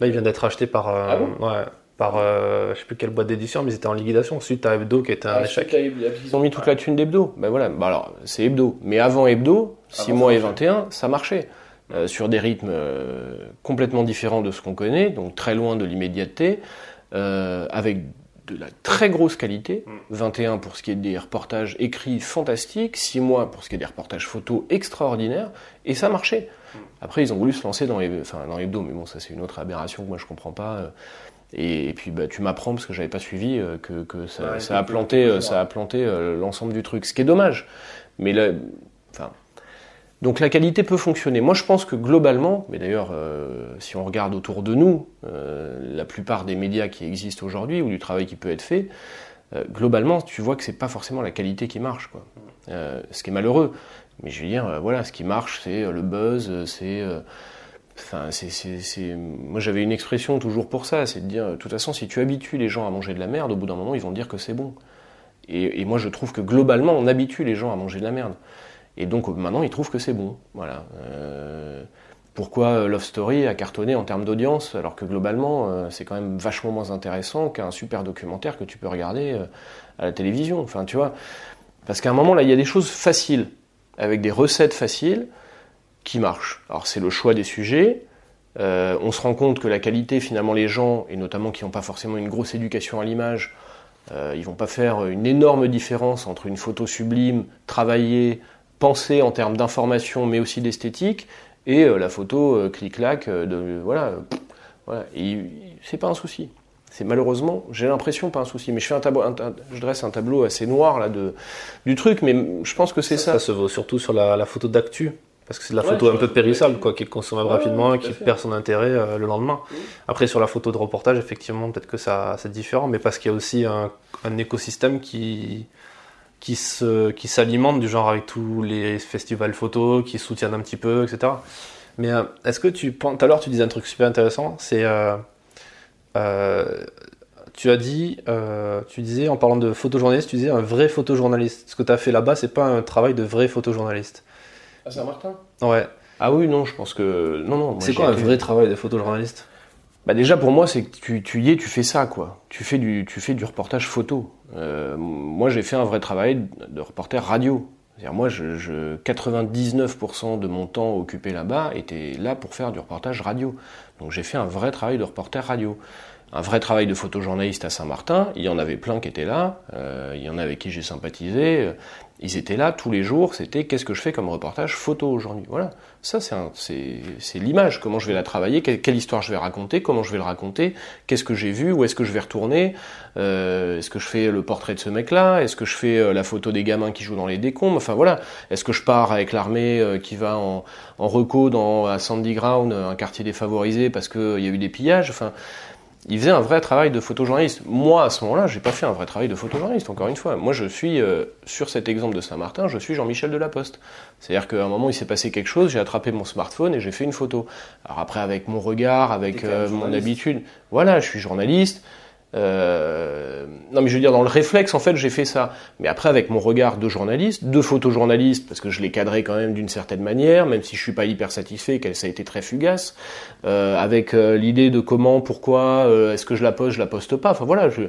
Speaker 1: Là, il vient d'être racheté par. Euh, ah ouais, par euh, je sais plus quelle boîte d'édition, mais ils étaient en liquidation suite à Hebdo qui était un ah, échec.
Speaker 2: Ils ont mis toute la thune d'Hebdo. Ben voilà, bah alors c'est Hebdo. Mais avant Hebdo, 6 mois et 21, ça marchait. Euh, sur des rythmes complètement différents de ce qu'on connaît, donc très loin de l'immédiateté, avec de la très grosse qualité, 21 mm. pour ce qui est des reportages écrits fantastiques, 6 mois pour ce qui est des reportages photos extraordinaires, et ça marchait. Après, ils ont voulu se lancer dans, enfin, dans Hebdo, mais bon, ça c'est une autre aberration que moi je comprends pas. Euh. Et, puis bah, tu m'apprends, parce que j'avais pas suivi, euh, que, ça, ça, a planté, ça a planté euh, l'ensemble du truc, ce qui est dommage. Mais là, enfin, donc la qualité peut fonctionner. Moi je pense que globalement, mais d'ailleurs euh, si on regarde autour de nous, euh, la plupart des médias qui existent aujourd'hui ou du travail qui peut être fait, euh, globalement tu vois que c'est pas forcément la qualité qui marche, quoi. ce qui est malheureux. Mais je veux dire, voilà, ce qui marche c'est le buzz, c'est Enfin, c'est, Moi, j'avais une expression toujours pour ça, c'est de dire, de toute façon, si tu habitues les gens à manger de la merde, au bout d'un moment, ils vont dire que c'est bon. Et, moi, je trouve que globalement, on habitue les gens à manger de la merde. Et donc maintenant, ils trouvent que c'est bon. Voilà. Euh, pourquoi Love Story a cartonné en termes d'audience, alors que globalement, euh, c'est quand même vachement moins intéressant qu'un super documentaire que tu peux regarder euh, à la télévision. Enfin, tu vois. Parce qu'à un moment, là, il y a des choses faciles, avec des recettes faciles, qui marchent. Alors, c'est le choix des sujets. on se rend compte que la qualité, finalement, les gens, et notamment qui n'ont pas forcément une grosse éducation à l'image, Euh, ils vont pas faire une énorme différence entre une photo sublime, travaillée, pensée en termes d'information, mais aussi d'esthétique, et la photo clic-clac. de voilà, voilà. c'est pas un souci. C'est malheureusement, j'ai l'impression pas un souci. Mais je fais un tableau, je dresse un tableau assez noir là de du truc, mais je pense que c'est ça,
Speaker 1: ça. se voit surtout sur la photo d'actu. Parce que c'est de la photo un peu périssable, quoi, qui est consommable rapidement et qui perd son intérêt euh, le lendemain. Après, sur la photo de reportage, effectivement, peut-être que ça, c'est différent, mais parce qu'il y a aussi un, écosystème qui, qui, se, qui s'alimente du genre avec tous les festivals photo, qui soutiennent un petit peu, etc. Mais euh, est-ce que tu penses. Tout à l'heure, tu disais un truc super intéressant, c'est. Euh, tu as dit, tu disais en parlant de photojournaliste, tu disais un vrai photojournaliste. Ce que tu as fait là-bas, c'est pas un travail de vrai photojournaliste.
Speaker 2: À Saint-Martin
Speaker 1: Ouais.
Speaker 2: Ah oui, non, je pense que. Non, non.
Speaker 1: C'est quoi un vrai travail de photojournaliste?
Speaker 2: Bah déjà pour moi c'est que tu, tu, y es, tu fais ça quoi. Tu fais du, tu fais du reportage photo. Euh, moi j'ai fait un vrai travail de reporter radio. Moi je, je 99% de mon temps occupé là-bas était là pour faire du reportage radio. Donc j'ai fait un vrai travail de reporter radio un vrai travail de photojournaliste à Saint-Martin. Il y en avait plein qui étaient là. Euh, il y en a avec qui j'ai sympathisé. Ils étaient là tous les jours. C'était qu'est-ce que je fais comme reportage photo aujourd'hui? Voilà. Ça, c'est l'image. Comment je vais la travailler? Quelle, histoire je vais raconter? Comment je vais le raconter? Qu'est-ce que j'ai vu? Où est-ce que je vais retourner? Euh, est-ce que je fais le portrait de ce mec-là? Est-ce que je fais euh, la photo des gamins qui jouent dans les décombres? Enfin voilà. Est-ce que je pars avec l'armée qui va en, en reco dans, à Sandy Ground, un quartier défavorisé parce qu'il y a eu des pillages? Enfin il faisait un vrai travail de photojournaliste. Moi, à ce moment-là, j'ai pas fait un vrai travail de photojournaliste, encore une fois. Moi, je suis, euh, sur cet exemple de Saint-Martin, je suis Jean-Michel Delaposte. C'est-à-dire qu'à un moment, il s'est passé quelque chose, j'ai attrapé mon smartphone et j'ai fait une photo. Alors après, avec mon regard, avec euh, mon habitude, voilà, je suis journaliste. Euh, non, mais je veux dire, dans le réflexe, en fait, j'ai fait ça. Mais après, avec mon regard de journaliste, de photojournaliste, parce que je l'ai cadré quand même d'une certaine manière, même si je suis pas hyper satisfait, qu'elle ça a été très fugace, euh, avec euh, l'idée de comment, pourquoi, euh, est-ce que je la poste, je la poste pas. Enfin voilà, je.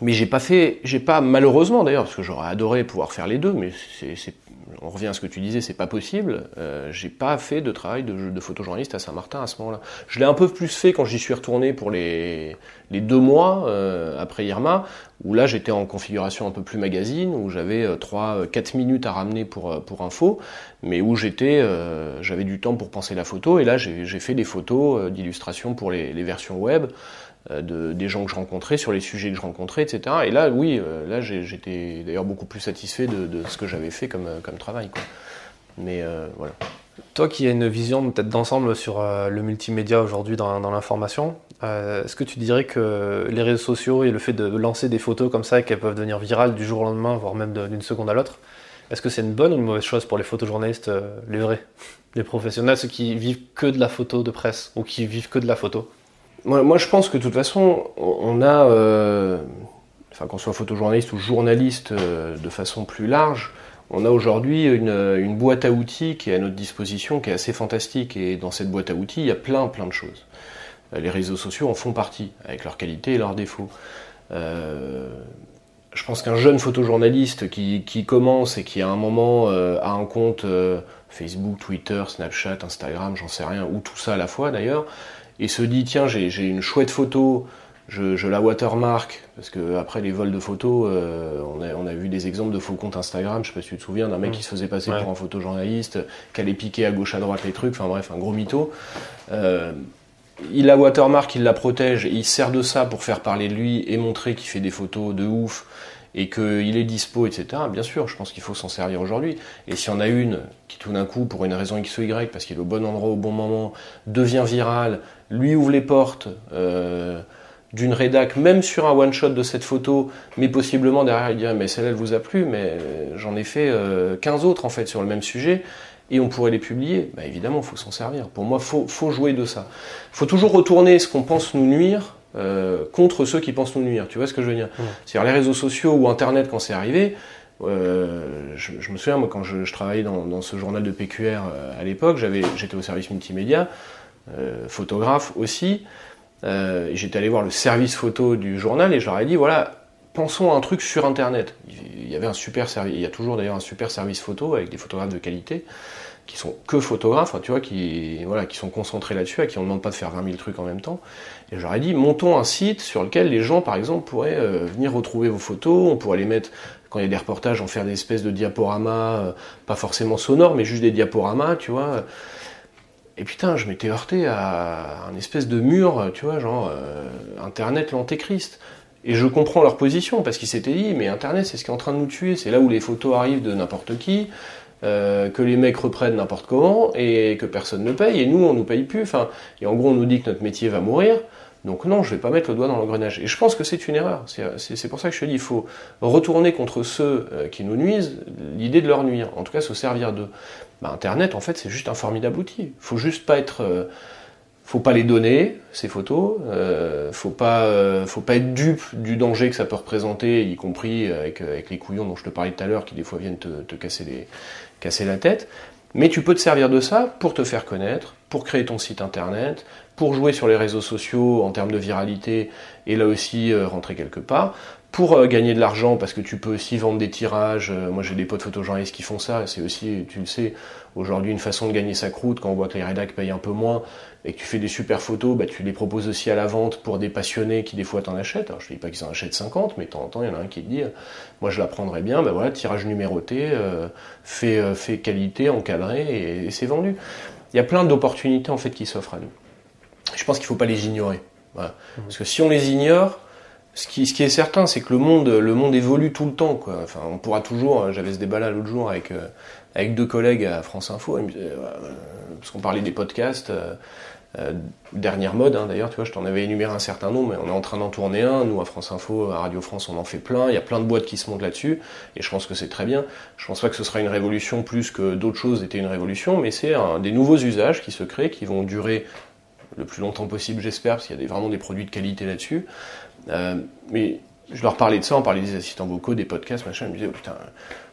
Speaker 2: Mais j'ai pas fait, j'ai pas malheureusement d'ailleurs, parce que j'aurais adoré pouvoir faire les deux, mais c'est on revient à ce que tu disais, c'est pas possible. Euh, j'ai pas fait de travail de, photojournaliste à Saint-Martin à ce moment-là. Je l'ai un peu plus fait quand j'y suis retourné pour les, les deux mois euh, après Irma, où là j'étais en configuration un peu plus magazine, où j'avais 3 euh, 4 minutes à ramener pour, pour info, mais où j'étais, j'avais du temps pour penser la photo, et là j'ai fait des photos d'illustration pour les, les versions web. Euh, de, des gens que je rencontrais, sur les sujets que je rencontrais, etc. Et là, oui, euh, là j'étais d'ailleurs beaucoup plus satisfait de, ce que j'avais fait comme, comme travail. Quoi. Mais euh, voilà.
Speaker 1: Toi qui as une vision peut-être d'ensemble sur le multimédia aujourd'hui dans, dans l'information, est-ce que tu dirais que les réseaux sociaux et le fait de lancer des photos comme ça et qu'elles peuvent devenir virales du jour au lendemain, voire même d'une seconde à l'autre, est-ce que c'est une bonne ou une mauvaise chose pour les photojournalistes, les vrais, les professionnels, ceux qui vivent que de la photo de presse ou qui vivent que de la photo?
Speaker 2: Moi, je pense que de toute façon, on a, euh, enfin, qu'on soit photojournaliste ou journaliste euh, de façon plus large, on a aujourd'hui une, boîte à outils qui est à notre disposition, qui est assez fantastique. Et dans cette boîte à outils, il y a plein, plein de choses. Euh, les réseaux sociaux en font partie, avec leurs qualités et leurs défauts. je pense qu'un jeune photojournaliste qui, qui, commence et qui à un moment a un compte Facebook, Twitter, Snapchat, Instagram, j'en sais rien, ou tout ça à la fois d'ailleurs, et se dit tiens j'ai une chouette photo, je, je, la watermark, parce que après les vols de photos, euh, on, a, on, a, vu des exemples de faux comptes Instagram, je sais pas si tu te souviens, d'un mec qui se faisait passer pour un photojournaliste, qui allait piquer à gauche à droite les trucs, enfin bref, un gros mytho. Euh, il la watermark, il la protège, et il sert de ça pour faire parler de lui et montrer qu'il fait des photos de ouf et qu'il est dispo, etc., bien sûr, je pense qu'il faut s'en servir aujourd'hui. Et s'il y en a une qui tout d'un coup, pour une raison X ou Y, parce qu'il est au bon endroit au bon moment, devient virale, lui ouvre les portes euh, d'une rédac, même sur un one-shot de cette photo, mais possiblement derrière il dirait mais celle-là elle vous a plu, mais j'en ai fait 15 euh, autres en fait sur le même sujet, et on pourrait les publier, bah, évidemment il faut s'en servir. Pour moi, il faut, faut jouer de ça. Il faut toujours retourner ce qu'on pense nous nuire euh, contre ceux qui pensent nous nuire. Tu vois ce que je veux dire C'est-à-dire les réseaux sociaux ou Internet quand c'est arrivé. Euh, je, je, me souviens, moi, quand je, je travaillais dans, dans, ce journal de PQR euh, à l'époque, j'étais au service multimédia, photographe aussi. Euh, j'étais allé voir le service photo du journal et je leur ai dit voilà, pensons à un truc sur Internet. Il y avait un super service, il y a toujours d'ailleurs un super service photo avec des photographes de qualité qui sont que photographes, tu vois, qui, voilà, qui sont concentrés là-dessus, à qui on ne demande pas de faire 20 000 trucs en même temps. Et j'aurais dit, montons un site sur lequel les gens, par exemple, pourraient euh, venir retrouver vos photos, on pourrait les mettre, quand il y a des reportages, en faire des espèces de diaporamas, euh, pas forcément sonores, mais juste des diaporamas, tu vois. Et putain, je m'étais heurté à un espèce de mur, tu vois, genre euh, Internet l'antéchrist. Et je comprends leur position, parce qu'ils s'étaient dit, mais Internet, c'est ce qui est en train de nous tuer, c'est là où les photos arrivent de n'importe qui, que les mecs reprennent n'importe comment et que personne ne paye et nous on nous paye plus. Enfin, et en gros on nous dit que notre métier va mourir. Donc non, je vais pas mettre le doigt dans l'engrenage. Et je pense que c'est une erreur. C'est pour ça que je te dis, il faut retourner contre ceux euh, qui nous nuisent l'idée de leur nuire. En tout cas, se servir d'eux. Bah, Internet, en fait, c'est juste un formidable outil. Il faut juste pas être euh, faut pas les donner, ces photos. Euh, faut pas, faut pas être dupe du danger que ça peut représenter, y compris avec, les couillons dont je te parlais tout à l'heure, qui des fois viennent te, casser la tête. Mais tu peux te servir de ça pour te faire connaître, pour créer ton site internet, pour jouer sur les réseaux sociaux en termes de viralité et là aussi euh, rentrer quelque part, pour euh, gagner de l'argent, parce que tu peux aussi vendre des tirages. Euh, moi, j'ai des potes photojournalistes qui font ça. C'est aussi, tu le sais, aujourd'hui une façon de gagner sa croûte quand on voit que les rédacs payent un peu moins et que tu fais des super photos, bah, tu les proposes aussi à la vente pour des passionnés qui des fois t'en achètent. Alors, je ne dis pas qu'ils en achètent 50, mais de temps en temps, il y en a un qui te dit, moi, je la prendrais bien. Bah voilà, tirage numéroté, euh, fait, euh, fait qualité, encadré et, et c'est vendu. Il y a plein d'opportunités en fait qui s'offrent à nous. Je pense qu'il ne faut pas les ignorer. Voilà. Mmh. Parce que si on les ignore, ce qui, est certain, c'est que le monde, évolue tout le temps. Enfin, on pourra toujours. Euh, j'avais ce débat là l'autre jour avec euh, avec deux collègues à France Info, euh, parce qu'on parlait des podcasts. Euh, dernière mode, hein, d'ailleurs, tu vois, je t'en avais énuméré un certain nombre, mais on est en train d'en tourner un. Nous, à France Info, à Radio France, on en fait plein. Il y a plein de boîtes qui se montent là-dessus, et je pense que c'est très bien. Je pense pas que ce sera une révolution plus que d'autres choses étaient une révolution, mais c'est des nouveaux usages qui se créent, qui vont durer le plus longtemps possible, j'espère, parce qu'il y a vraiment des produits de qualité là-dessus. Euh, mais je leur parlais de ça, on parlait des assistants vocaux, des podcasts, machin. Ils me disaient, oh, putain,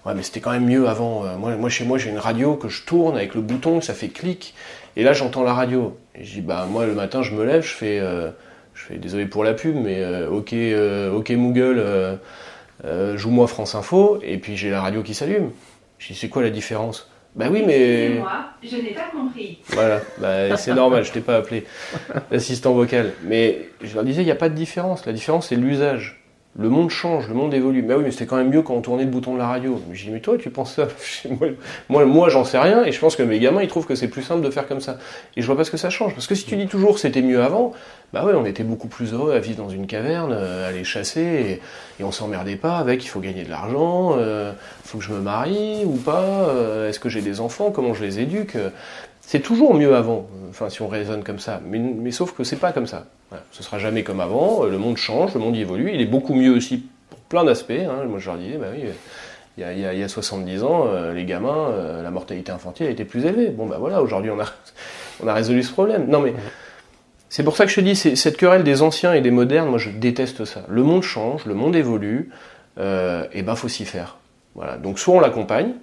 Speaker 2: ouais, mais c'était quand même mieux avant. Euh, moi, chez moi, j'ai une radio que je tourne avec le bouton, ça fait clic, et là, j'entends la radio. Et je dis, bah, moi, le matin, je me lève, je fais, euh, je fais désolé pour la pub, mais ok, ok, Google, joue-moi France Info, et puis j'ai la radio qui s'allume. Je dis, c'est quoi la différence? Bah oui, mais.
Speaker 3: moi je n'ai pas compris.
Speaker 2: Voilà, bah, c'est normal, je t'ai pas appelé l'assistant vocal. Mais je leur disais, il n'y a pas de différence. La différence, c'est l'usage. Le monde change, le monde évolue. Mais oui, mais c'était quand même mieux quand on tournait le bouton de la radio. Je dis, mais toi, tu penses ça Moi, moi j'en sais rien, et je pense que mes gamins, ils trouvent que c'est plus simple de faire comme ça. Et je vois pas ce que ça change. Parce que si tu dis toujours c'était mieux avant, bah ouais, on était beaucoup plus heureux à vivre dans une caverne, à aller chasser, et, on s'emmerdait pas avec il faut gagner de l'argent, il euh, faut que je me marie ou pas, euh, est-ce que j'ai des enfants, comment je les éduque. C'est toujours mieux avant, enfin si on raisonne comme ça, mais, mais sauf que c'est pas comme ça. Ce sera jamais comme avant, le monde change, le monde évolue, il est beaucoup mieux aussi pour plein d'aspects. Hein. Moi je leur disais, bah oui, il y a, il y a, il y a 70 ans, euh, les gamins, euh, la mortalité infantile était plus élevée. Bon bah voilà, aujourd'hui on a, on a résolu ce problème. Non mais c'est pour ça que je te dis, cette querelle des anciens et des modernes, moi je déteste ça. Le monde change, le monde évolue, euh, et ben faut s'y faire. Voilà. Donc soit on l'accompagne,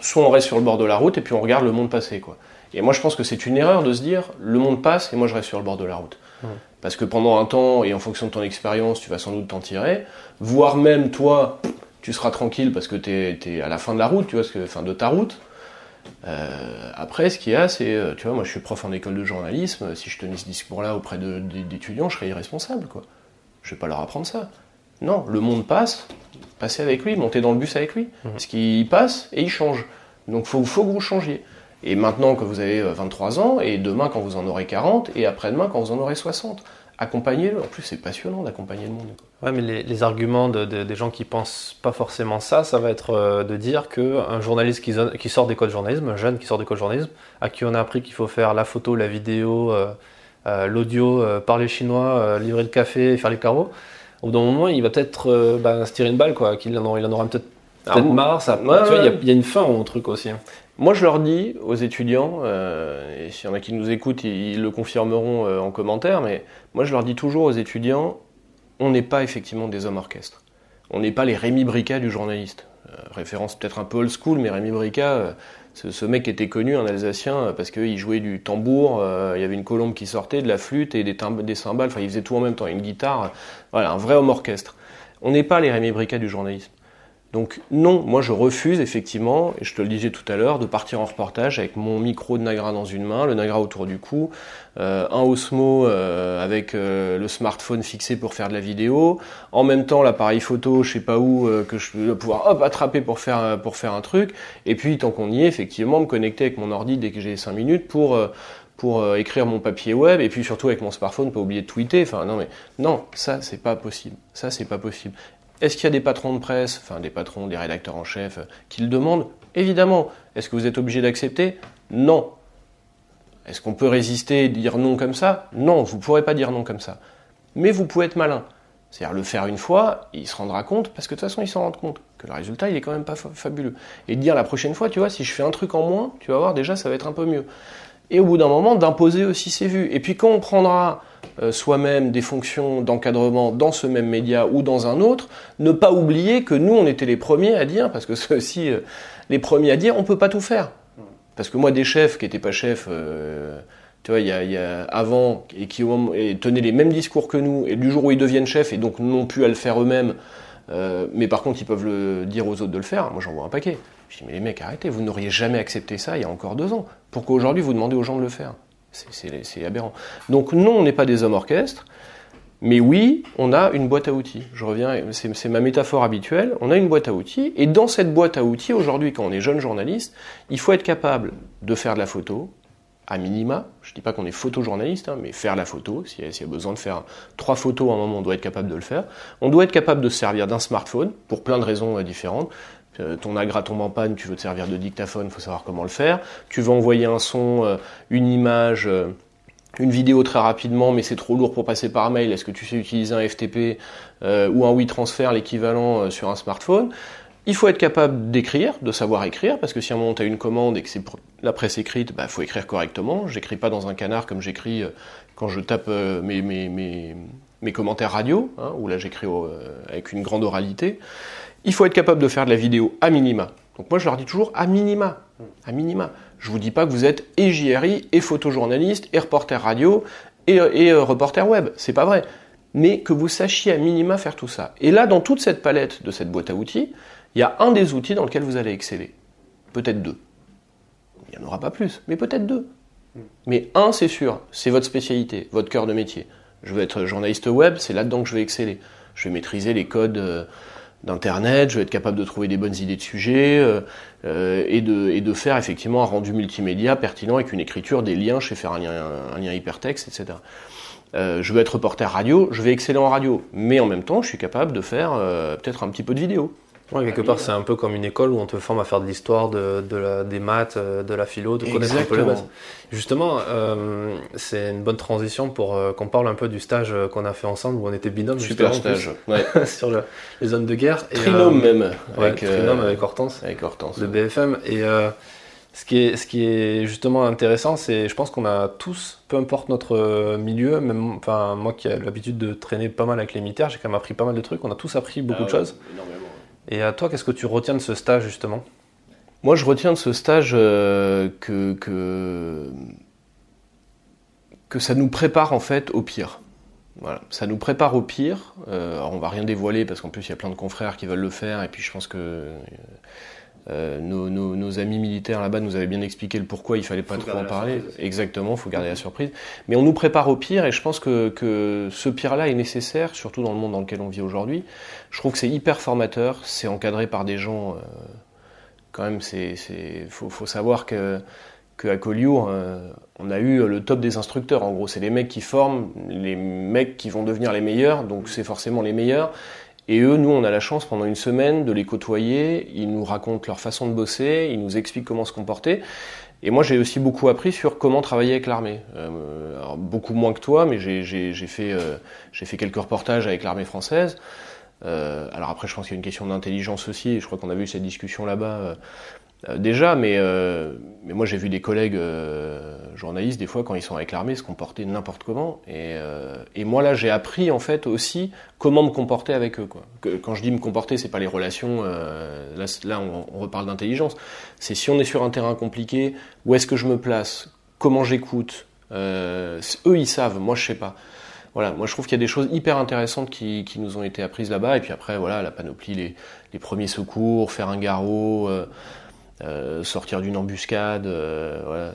Speaker 2: soit on reste sur le bord de la route et puis on regarde le monde passer. Quoi. Et moi je pense que c'est une erreur de se dire le monde passe et moi je reste sur le bord de la route. Mmh. Parce que pendant un temps, et en fonction de ton expérience, tu vas sans doute t'en tirer, voire même toi, tu seras tranquille parce que tu es, à la fin de la route, tu vois, que, fin de ta route. Euh, après, ce qu'il y a, c'est, euh, tu vois, moi je suis prof en école de journalisme, si je tenais ce discours-là auprès d'étudiants, je serais irresponsable, quoi. Je vais pas leur apprendre ça. Non, le monde passe, passez avec lui, montez dans le bus avec lui. Mmh. Parce qu'il passe et il change. Donc faut, faut que vous changiez. Et maintenant que vous avez 23 ans, et demain quand vous en aurez 40, et après-demain quand vous en aurez 60. Accompagnez-le. En plus, c'est passionnant d'accompagner le monde.
Speaker 1: Ouais, mais les, les arguments de, de, des gens qui pensent pas forcément ça, ça va être euh, de dire qu'un journaliste qui, qui sort d'école de journalisme, un jeune qui sort d'école de journalisme, à qui on a appris qu'il faut faire la photo, la vidéo, euh, euh, l'audio, euh, parler chinois, euh, livrer le café, faire les carreaux, au bout d'un moment, il va peut-être euh, bah, se tirer une balle, quoi. Qu'il en, il en aura peut-être peut marre. Ça, ouais, tu vois, il y, y, a une fin au truc aussi.
Speaker 2: Moi, je leur dis aux étudiants, euh, et s'il y en a qui nous écoutent, ils, le confirmeront euh, en commentaire, mais moi, je leur dis toujours aux étudiants, on n'est pas effectivement des hommes orchestres. On n'est pas les Rémi Brica du journaliste. Euh, référence peut-être un peu old school, mais Rémi Brica, ce, mec était connu, un Alsacien, parce qu'il jouait du tambour, il y avait une colombe qui sortait, de la flûte et des, cymbales, enfin il faisait tout en même temps, une guitare, voilà, un vrai homme orchestre. On n'est pas les Rémi Bricat du journalisme. Donc non, moi je refuse effectivement, et je te le disais tout à l'heure, de partir en reportage avec mon micro de Nagra dans une main, le Nagra autour du cou, euh, un Osmo euh, avec euh, le smartphone fixé pour faire de la vidéo, en même temps l'appareil photo, je sais pas où, que je vais pouvoir hop attraper pour faire pour faire un truc, et puis tant qu'on y est, effectivement, me connecter avec mon ordi dès que j'ai 5 minutes pour pour écrire mon papier web et puis surtout avec mon smartphone pas oublier de tweeter. Enfin non mais non ça c'est pas possible. Ça c'est pas possible est-ce qu'il y a des patrons de presse, enfin des patrons, des rédacteurs en chef, euh, qui le demandent Évidemment. Est-ce que vous êtes obligé d'accepter Non. Est-ce qu'on peut résister et dire non comme ça Non, vous ne pourrez pas dire non comme ça. Mais vous pouvez être malin. C'est-à-dire le faire une fois, il se rendra compte, parce que de toute façon, il s'en rend compte, que le résultat, il est quand même pas fabuleux. Et dire la prochaine fois, tu vois, si je fais un truc en moins, tu vas voir, déjà, ça va être un peu mieux. Et au bout d'un moment, d'imposer aussi ses vues. Et puis quand on prendra euh, soi-même des fonctions d'encadrement dans ce même média ou dans un autre, ne pas oublier que nous, on était les premiers à dire, parce que c'est aussi euh, les premiers à dire, on peut pas tout faire. Parce que moi, des chefs qui n'étaient pas chefs, euh, tu vois, il y a, avant, et qui tenaient les mêmes discours que nous, et du jour où ils deviennent chefs, et donc n'ont plus à le faire eux-mêmes, mais par contre, ils peuvent le dire aux autres de le faire, moi j'en vois un paquet. Je dis, mais les mecs, arrêtez, vous n'auriez jamais accepté ça il y a encore deux ans. Pourquoi aujourd'hui vous demandez aux gens de le faire? C'est aberrant. Donc non, on n'est pas des hommes orchestres, mais oui, on a une boîte à outils. Je reviens, c'est ma métaphore habituelle, on a une boîte à outils, et dans cette boîte à outils, aujourd'hui, quand on est jeune journaliste, il faut être capable de faire de la photo, à minima, je ne dis pas qu'on est photojournaliste, hein, mais faire la photo, s'il y, a besoin de faire trois photos à un moment, on doit être capable de le faire. On doit être capable de se servir d'un smartphone, pour plein de raisons euh, différentes. Euh, ton agra tombe en panne, tu veux te servir de dictaphone, il faut savoir comment le faire. Tu veux envoyer un son, euh, une image, euh, une vidéo très rapidement, mais c'est trop lourd pour passer par mail. Est-ce que tu sais utiliser un FTP ou un WeTransfer, l'équivalent sur un smartphone? Il faut être capable d'écrire, de savoir écrire, parce que si à un moment tu une commande et que c'est pour la presse écrite, il bah, faut écrire correctement. J'écris pas dans un canard comme j'écris quand je tape mes, commentaires radio, hein, où là j'écris avec une grande oralité. Il faut être capable de faire de la vidéo à minima. Donc moi je leur dis toujours à minima. À minima. Je vous dis pas que vous êtes et JRI, et photojournaliste, et reporter radio, et, euh, reporter web. C'est pas vrai. Mais que vous sachiez à minima faire tout ça. Et là, dans toute cette palette de cette boîte à outils, il y a un des outils dans lequel vous allez exceller. Peut-être deux. Il n'y en aura pas plus, mais peut-être deux. Mais un, c'est sûr, c'est votre spécialité, votre cœur de métier. Je veux être journaliste web, c'est là-dedans que je vais exceller. Je vais maîtriser les codes. Euh, d'internet, je vais être capable de trouver des bonnes idées de sujets euh, euh, et, de, et de faire effectivement un rendu multimédia pertinent avec une écriture, des liens, je sais faire un lien, un lien hypertexte, etc. Euh, je veux être reporter radio, je vais exceller en radio, mais en même temps, je suis capable de faire peut-être un petit peu de vidéo.
Speaker 1: Ouais, quelque part, c'est un peu comme une école où on te forme à faire de l'histoire, de, de la, des maths, euh, de la philo, de connaître un peu les bases. Justement, euh, c'est une bonne transition pour euh, qu'on parle un peu du stage qu'on a fait ensemble où on était binôme.
Speaker 2: Super stage, ouais.
Speaker 1: sur le, les zones de guerre.
Speaker 2: Trinôme même.
Speaker 1: avec, trinôme avec Hortense.
Speaker 2: Avec Hortense.
Speaker 1: De BFM. Et ce qui, est, ce qui est justement intéressant, c'est je pense qu'on a tous, peu importe notre milieu, même enfin, moi qui ai l'habitude de traîner pas mal avec les militaires, j'ai quand même appris pas mal de trucs, on a tous appris beaucoup
Speaker 2: ah
Speaker 1: de choses.
Speaker 2: Énormément.
Speaker 1: Et à toi, qu'est-ce que tu retiens de ce stage justement?
Speaker 2: Moi, je retiens de ce stage euh, que, que, ça nous prépare en fait au pire. Voilà, ça nous prépare au pire. Euh, alors on va rien dévoiler parce qu'en plus il y a plein de confrères qui veulent le faire et puis je pense que euh, nos, amis militaires là-bas nous avaient bien expliqué le pourquoi il fallait pas trop en parler. Exactement, il faut garder la surprise. Mais on nous prépare au pire et je pense que, ce pire-là est nécessaire, surtout dans le monde dans lequel on vit aujourd'hui. Je trouve que c'est hyper formateur, c'est encadré par des gens. Euh, quand même, c'est, faut, faut, savoir que, que à Collioure, euh, on a eu le top des instructeurs. En gros, c'est les mecs qui forment, les mecs qui vont devenir les meilleurs, donc c'est forcément les meilleurs. Et eux, nous, on a la chance pendant une semaine de les côtoyer. Ils nous racontent leur façon de bosser, ils nous expliquent comment se comporter. Et moi, j'ai aussi beaucoup appris sur comment travailler avec l'armée. Euh, beaucoup moins que toi, mais j'ai fait, euh, fait quelques reportages avec l'armée française. Euh, alors après, je pense qu'il y a une question d'intelligence aussi. Je crois qu'on avait eu cette discussion là-bas euh, déjà, mais, euh, mais moi j'ai vu des collègues euh, journalistes des fois quand ils sont avec l'armée se comporter n'importe comment. Et, et, moi là j'ai appris en fait aussi comment me comporter avec eux. Quoi. Que, quand je dis me comporter, c'est pas les relations. là, là on, on reparle d'intelligence. C'est si on est sur un terrain compliqué, où est-ce que je me place, comment j'écoute? eux ils savent, moi je sais pas. voilà, moi je trouve qu'il y a des choses hyper intéressantes qui, qui nous ont été apprises là-bas. Et puis après, voilà, la panoplie, les, les premiers secours, faire un garrot, euh, euh, sortir d'une embuscade. Euh, voilà.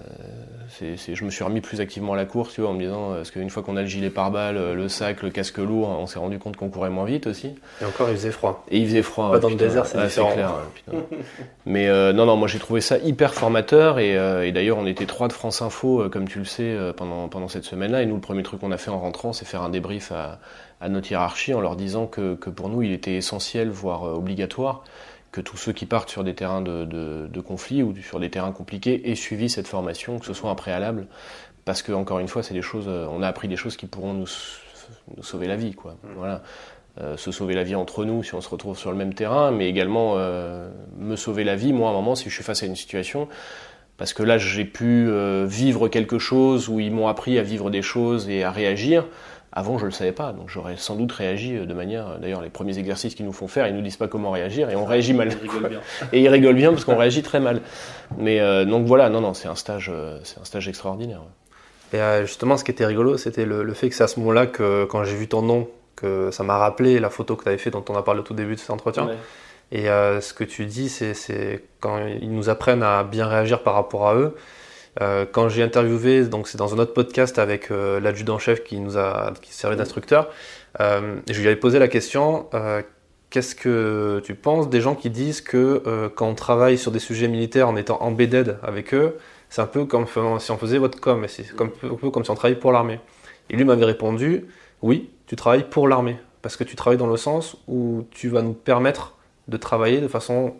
Speaker 2: C'est- c'est- je me suis remis plus activement à la course, tu vois, en me disant, euh, parce qu'une fois qu'on a le gilet pare-balles, euh, le sac, le casque lourd, on s'est rendu compte qu'on courait moins vite aussi.
Speaker 1: Et encore, il faisait froid.
Speaker 2: Et il faisait froid.
Speaker 1: Pas
Speaker 2: ouais,
Speaker 1: dans le désert, c'est
Speaker 2: Ah,
Speaker 1: différent.
Speaker 2: clair, ouais, putain. Mais euh, non, non, moi j'ai trouvé ça hyper formateur et, euh, et d'ailleurs on était trois de France Info, euh, comme tu le sais, euh, pendant, pendant cette semaine-là. Et nous, le premier truc qu'on a fait en rentrant, c'est faire un débrief à, à notre hiérarchie en leur disant que, que pour nous il était essentiel, voire euh, obligatoire, que tous ceux qui partent sur des terrains de, de, de conflit ou sur des terrains compliqués aient suivi cette formation, que ce soit un préalable, parce que encore une fois, c'est des choses, euh, on a appris des choses qui pourront nous, nous sauver la vie, quoi. Voilà. Euh, se sauver la vie entre nous si on se retrouve sur le même terrain, mais également euh, me sauver la vie, moi, à un moment, si je suis face à une situation. Parce que là, j'ai pu euh, vivre quelque chose où ils m'ont appris à vivre des choses et à réagir. Avant, je ne le savais pas, donc j'aurais sans doute réagi euh, de manière. D'ailleurs, les premiers exercices qu'ils nous font faire, ils nous disent pas comment réagir et on réagit mal. Et ils rigolent bien parce qu'on réagit très mal. Mais euh, donc voilà, non, non, c'est un stage, euh, c'est un stage extraordinaire.
Speaker 1: Et euh, justement, ce qui était rigolo, c'était le, le fait que c'est à ce moment-là que, quand j'ai vu ton nom, que ça m'a rappelé la photo que tu avais fait dont on a parlé au tout début de cet entretien. Et euh, ce que tu dis, c'est, c'est quand ils nous apprennent à bien réagir par rapport à eux. Euh, quand j'ai interviewé, donc c'est dans un autre podcast avec euh, l'adjudant-chef qui nous a qui servait d'instructeur, euh, je lui avais posé la question euh, qu'est-ce que tu penses des gens qui disent que quand on travaille sur des sujets militaires en étant embedded avec eux, c'est un peu comme si on faisait votre com, c'est un peu comme si on travaillait pour l'armée. Et lui m'avait répondu oui, tu travailles pour l'armée, parce que tu travailles dans le sens où tu vas nous permettre de travailler de façon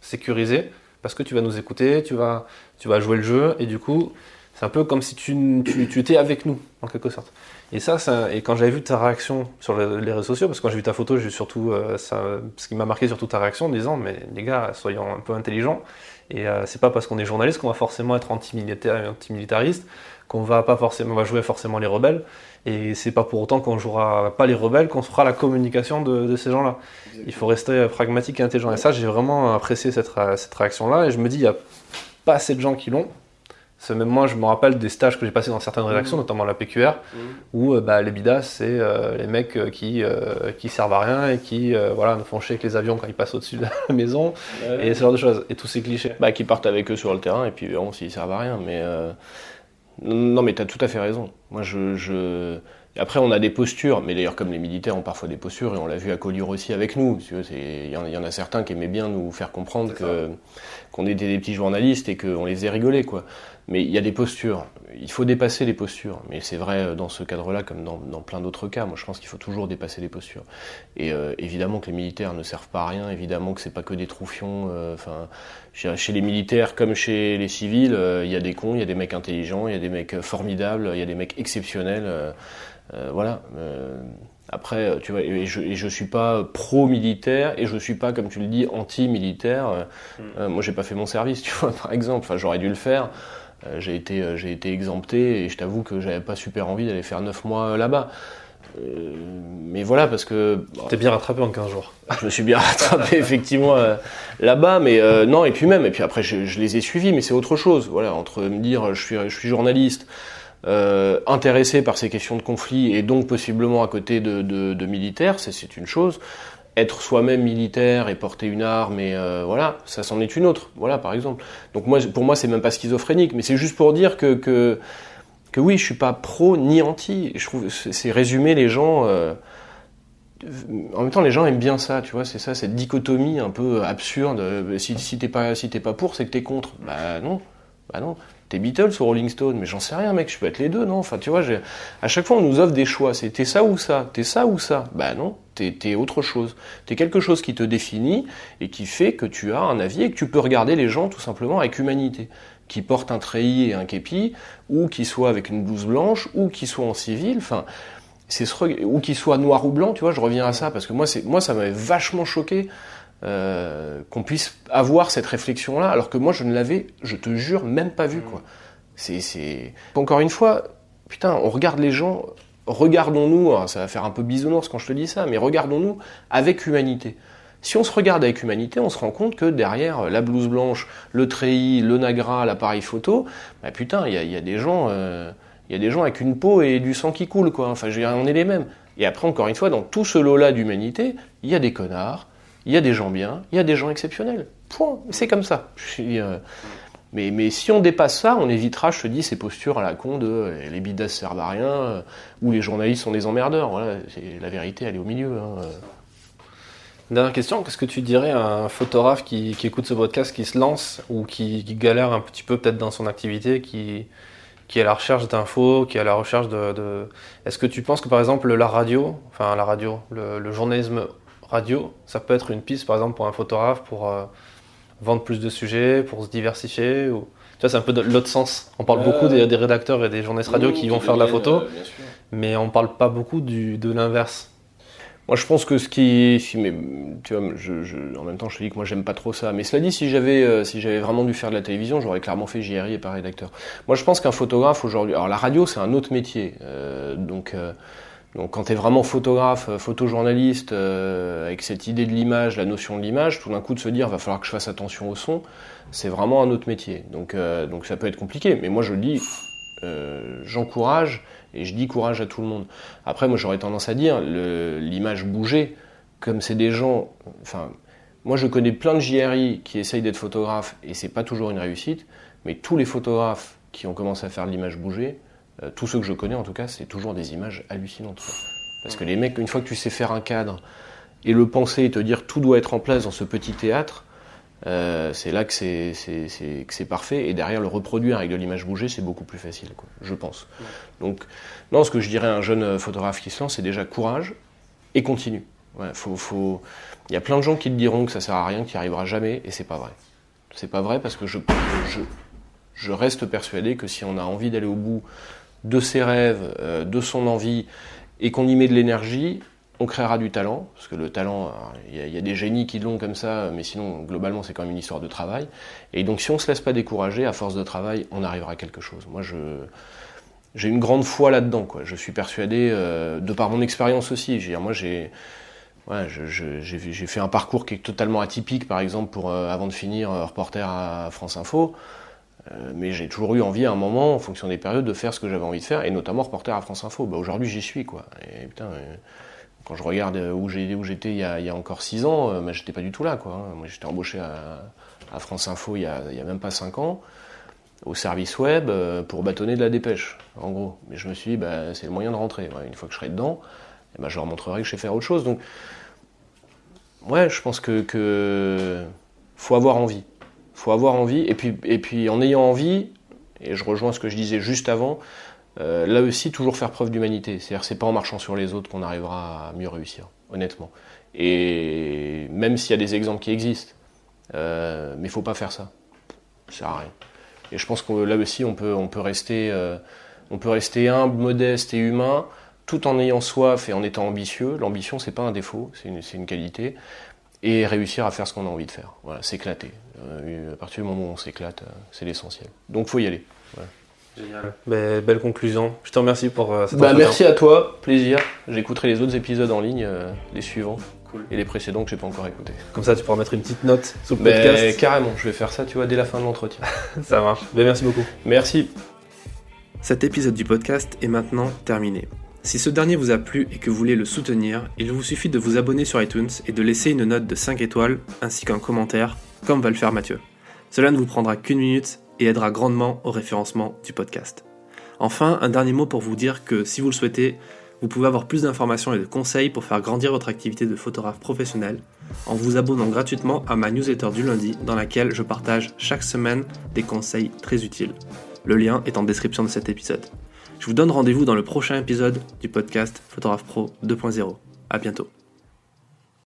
Speaker 1: sécurisée, parce que tu vas nous écouter, tu vas, tu vas jouer le jeu, et du coup, c'est un peu comme si tu, tu, étais avec nous, en quelque sorte. Et ça, et quand j'avais vu ta réaction sur le- les réseaux sociaux, parce que quand j'ai vu ta photo, j'ai surtout, euh, ça, ce qui m'a marqué surtout ta réaction, en disant, mais les gars, soyons un peu intelligents, et euh, c'est pas parce qu'on est journaliste qu'on va forcément être anti-militariste, qu'on va pas forcément, on va jouer forcément les rebelles, et c'est pas pour autant qu'on jouera pas les rebelles qu'on fera la communication de, de ces gens-là. Il faut rester euh, pragmatique et intelligent. Et ça, j'ai vraiment apprécié cette, cette réaction-là, et je me dis, il y a pas assez de gens qui l'ont. Même moi, je me rappelle des stages que j'ai passés dans certaines rédactions, notamment la PQR, où euh, bah, les bidas, c'est euh, les mecs qui, euh, qui servent à rien et qui euh, voilà, nous font chier avec les avions quand ils passent au-dessus de la maison, et ce genre de choses, et tous ces clichés.
Speaker 2: Bah, qui partent avec eux sur le terrain et puis verront s'ils servent à rien. Mais euh, non, mais t'as tout à fait raison. Moi, je, je... Après, on a des postures, mais d'ailleurs, comme les militaires ont parfois des postures, et on l'a vu à Collioure aussi avec nous. tu Il y, en- a certains qui aimaient bien nous faire comprendre qu'on était des petits journalistes et qu'on les faisait rigoler, quoi. Mais il y a des postures. Il faut dépasser les postures. Mais c'est vrai dans ce cadre-là, comme dans, dans plein d'autres cas. Moi, je pense qu'il faut toujours dépasser les postures. Et euh, évidemment que les militaires ne servent pas à rien. Évidemment que c'est pas que des troufions. euh, Enfin, chez, chez les militaires comme chez les civils, euh, il y a des cons, il y a des mecs intelligents, il y a des mecs formidables, il y a des mecs exceptionnels. euh, euh, voilà. euh, après, euh, tu vois, et je, et je suis pas pro-militaire et je suis pas, comme tu le dis, anti-militaire. Euh, euh, moi, j'ai pas fait mon service, tu vois, par exemple. Enfin, j'aurais dû le faire. Euh, j'ai été, euh, j'ai été exempté et je t'avoue que j'avais pas super envie d'aller faire 9 mois euh, là-bas. Euh, mais voilà, parce que bon,
Speaker 1: T'es bien rattrapé en 15 jours.
Speaker 2: je me suis bien rattrapé effectivement euh, là-bas, mais euh, non, et puis même, et puis après je, je les ai suivis, mais c'est autre chose. Voilà, entre me dire je suis, je suis journaliste, intéressé par ces questions de conflit et donc possiblement à côté de, de, de militaires, c'est une chose. Être soi-même militaire et porter une arme, et euh, voilà, ça c'en est une autre. Voilà, par exemple. Donc moi, pour moi, c'est même pas schizophrénique, mais c'est juste pour dire que, que que oui, je suis pas pro ni anti. Je trouve c'est, résumer les gens. euh, en même temps, les gens aiment bien ça, tu vois, c'est ça, cette dichotomie un peu absurde. Euh, Si, si t'es pas, si t'es pas pour, c'est que t'es contre. Bah non, bah non. T'es Beatles ou Rolling Stone, mais j'en sais rien, mec. Je peux être les deux, non? Enfin, tu vois, à chaque fois, on nous offre des choix. C'est t'es ça ou ça, t'es ça ou ça? Bah non, t'es autre chose. T'es quelque chose qui te définit et qui fait que tu as un avis et que tu peux regarder les gens tout simplement avec humanité, qui portent un treillis et un képi, ou qui soient avec une blouse blanche, ou qui soient en civil. Enfin ou qu'il soit noir ou blanc, tu vois, je reviens à ça parce que moi, moi, ça m'avait vachement choqué euh, qu'on puisse avoir cette réflexion-là, alors que moi, je ne l'avais, je te jure, même pas vu, quoi. C'est, c'est encore une fois, putain, on regarde les gens, regardons-nous, alors ça va faire un peu bisounours quand je te dis ça, mais regardons-nous avec humanité. Si on se regarde avec humanité, on se rend compte que derrière la blouse blanche, le treillis, le nagra, l'appareil photo, bah putain, il y a, il y a des gens. euh, Il y a des gens avec une peau et du sang qui coule, quoi. Enfin, je veux dire, on est les mêmes. Et après, encore une fois, dans tout ce lot-là d'humanité, il y a des connards, il y a des gens bien, il y a des gens exceptionnels. Point. C'est comme ça. Euh, mais, mais, si on dépasse ça, on évitera, je te dis, ces postures à la con de euh, les bidas servent à rien, euh, ou les journalistes sont des emmerdeurs. Voilà, la vérité, elle est au milieu. Hein.
Speaker 1: Dernière question, qu'est-ce que tu dirais à un photographe qui, écoute ce podcast, qui se lance ou qui, galère un petit peu peut-être dans son activité, qui est à la recherche d'infos, qui est à la recherche de... Est-ce que tu penses que par exemple la radio, enfin la radio, le, journalisme radio, ça peut être une piste par exemple pour un photographe pour... Euh, vendre plus de sujets, pour se diversifier ou... Tu vois, c'est un peu de l'autre sens. On parle beaucoup des, rédacteurs et des journalistes radio qui vont faire de la photo, euh, mais on parle pas beaucoup du, de l'inverse.
Speaker 2: Moi, je pense que ce qui, mais, tu vois, je, en même temps, je te dis que moi, j'aime pas trop ça. Mais cela dit, si j'avais, euh, si j'avais vraiment dû faire de la télévision, j'aurais clairement fait JRI et pas rédacteur. Moi, je pense qu'un photographe aujourd'hui, alors la radio, c'est un autre métier, euh, donc. Donc quand tu es vraiment photographe, euh, photojournaliste, euh, avec cette idée de l'image, la notion de l'image, tout d'un coup de se dire va falloir que je fasse attention au son, c'est vraiment un autre métier. Donc, euh, ça peut être compliqué. Mais moi je le dis, j'encourage et je dis courage à tout le monde. Après moi j'aurais tendance à dire l'image bouger, comme c'est des gens, enfin moi je connais plein de JRI qui essayent d'être photographes et c'est pas toujours une réussite, mais tous les photographes qui ont commencé à faire l'image bouger, euh, tous ceux que je connais en tout cas, c'est toujours des images hallucinantes. Parce que les mecs, une fois que tu sais faire un cadre et le penser et te dire tout doit être en place dans ce petit théâtre, euh, c'est là que c'est parfait. Et derrière, le reproduire avec de l'image bougée, c'est beaucoup plus facile, je pense. Donc, non, ce que je dirais à un jeune photographe qui se lance, c'est déjà courage et continue. faut, faut... Il y a plein de gens qui te diront que ça sert à rien, qu'il n'y arrivera jamais, et c'est pas vrai. C'est pas vrai parce que je, je, je reste persuadé que si on a envie d'aller au bout de ses rêves, euh, de son envie, et qu'on y met de l'énergie, on créera du talent, parce que le talent, il y, a des génies qui l'ont comme ça, mais sinon, globalement, c'est quand même une histoire de travail. Et donc, si on ne se laisse pas décourager, à force de travail, on arrivera à quelque chose. Moi, j'ai une grande foi là-dedans, quoi. Je suis persuadé, euh, de par mon expérience aussi. Je moi, j'ai, j'ai fait un parcours qui est totalement atypique, par exemple, pour, euh, avant de finir, reporter à France Info. Euh, mais j'ai toujours eu envie à un moment, en fonction des périodes, de faire ce que j'avais envie de faire, et notamment reporter à France Info. Bah, Aujourd'hui, j'y suis, quoi. Et putain, euh, quand je regarde où j'étais il, y a, encore 6 ans, euh, bah, j'étais pas du tout là, quoi. Moi, j'étais embauché à, France Info il y, a, même pas 5 ans, au service web, pour bâtonner de la dépêche, en gros. Mais je me suis dit, bah, c'est le moyen de rentrer. une fois que je serai dedans, et bah, je leur montrerai que je sais faire autre chose. Donc, ouais, je pense que, que faut avoir envie faut avoir envie. Et puis, et puis en ayant envie, et je rejoins ce que je disais juste avant, euh, là aussi toujours faire preuve d'humanité. C'est-à-dire c'est pas en marchant sur les autres qu'on arrivera à mieux réussir, honnêtement. Et même s'il y a des exemples qui existent, euh, mais faut pas faire ça. Ça sert à rien. Et je pense que là aussi on peut, on peut rester, euh, on peut rester humble, modeste et humain, tout en ayant soif et en étant ambitieux. L'ambition c'est pas un défaut, c'est une, une qualité et réussir à faire ce qu'on a envie de faire. Voilà, s'éclater. Euh, à partir du moment où on s'éclate, euh, c'est l'essentiel. Donc faut y aller.
Speaker 1: Génial. belle conclusion. Je te remercie pour euh, cette
Speaker 2: bah, Merci à toi, plaisir. J'écouterai les autres épisodes en ligne, les suivants. Et les précédents que j'ai pas encore écoutés.
Speaker 1: Comme ça, tu pourras mettre une petite note sous le podcast.
Speaker 2: carrément, je vais faire ça, tu vois, dès la fin de l'entretien.
Speaker 1: ça marche. Ben, merci beaucoup.
Speaker 2: Merci.
Speaker 1: Cet épisode du podcast est maintenant terminé. Si ce dernier vous a plu et que vous voulez le soutenir, il vous suffit de vous abonner sur iTunes et de laisser une note de 5 étoiles ainsi qu'un commentaire, comme va le faire Mathieu. Cela ne vous prendra qu'une minute et aidera grandement au référencement du podcast. Enfin, un dernier mot pour vous dire que si vous le souhaitez, vous pouvez avoir plus d'informations et de conseils pour faire grandir votre activité de photographe professionnel en vous abonnant gratuitement à ma newsletter du lundi dans laquelle je partage chaque semaine des conseils très utiles. Le lien est en description de cet épisode. Je vous donne rendez-vous dans le prochain épisode du podcast Photographe Pro 2.0. À bientôt.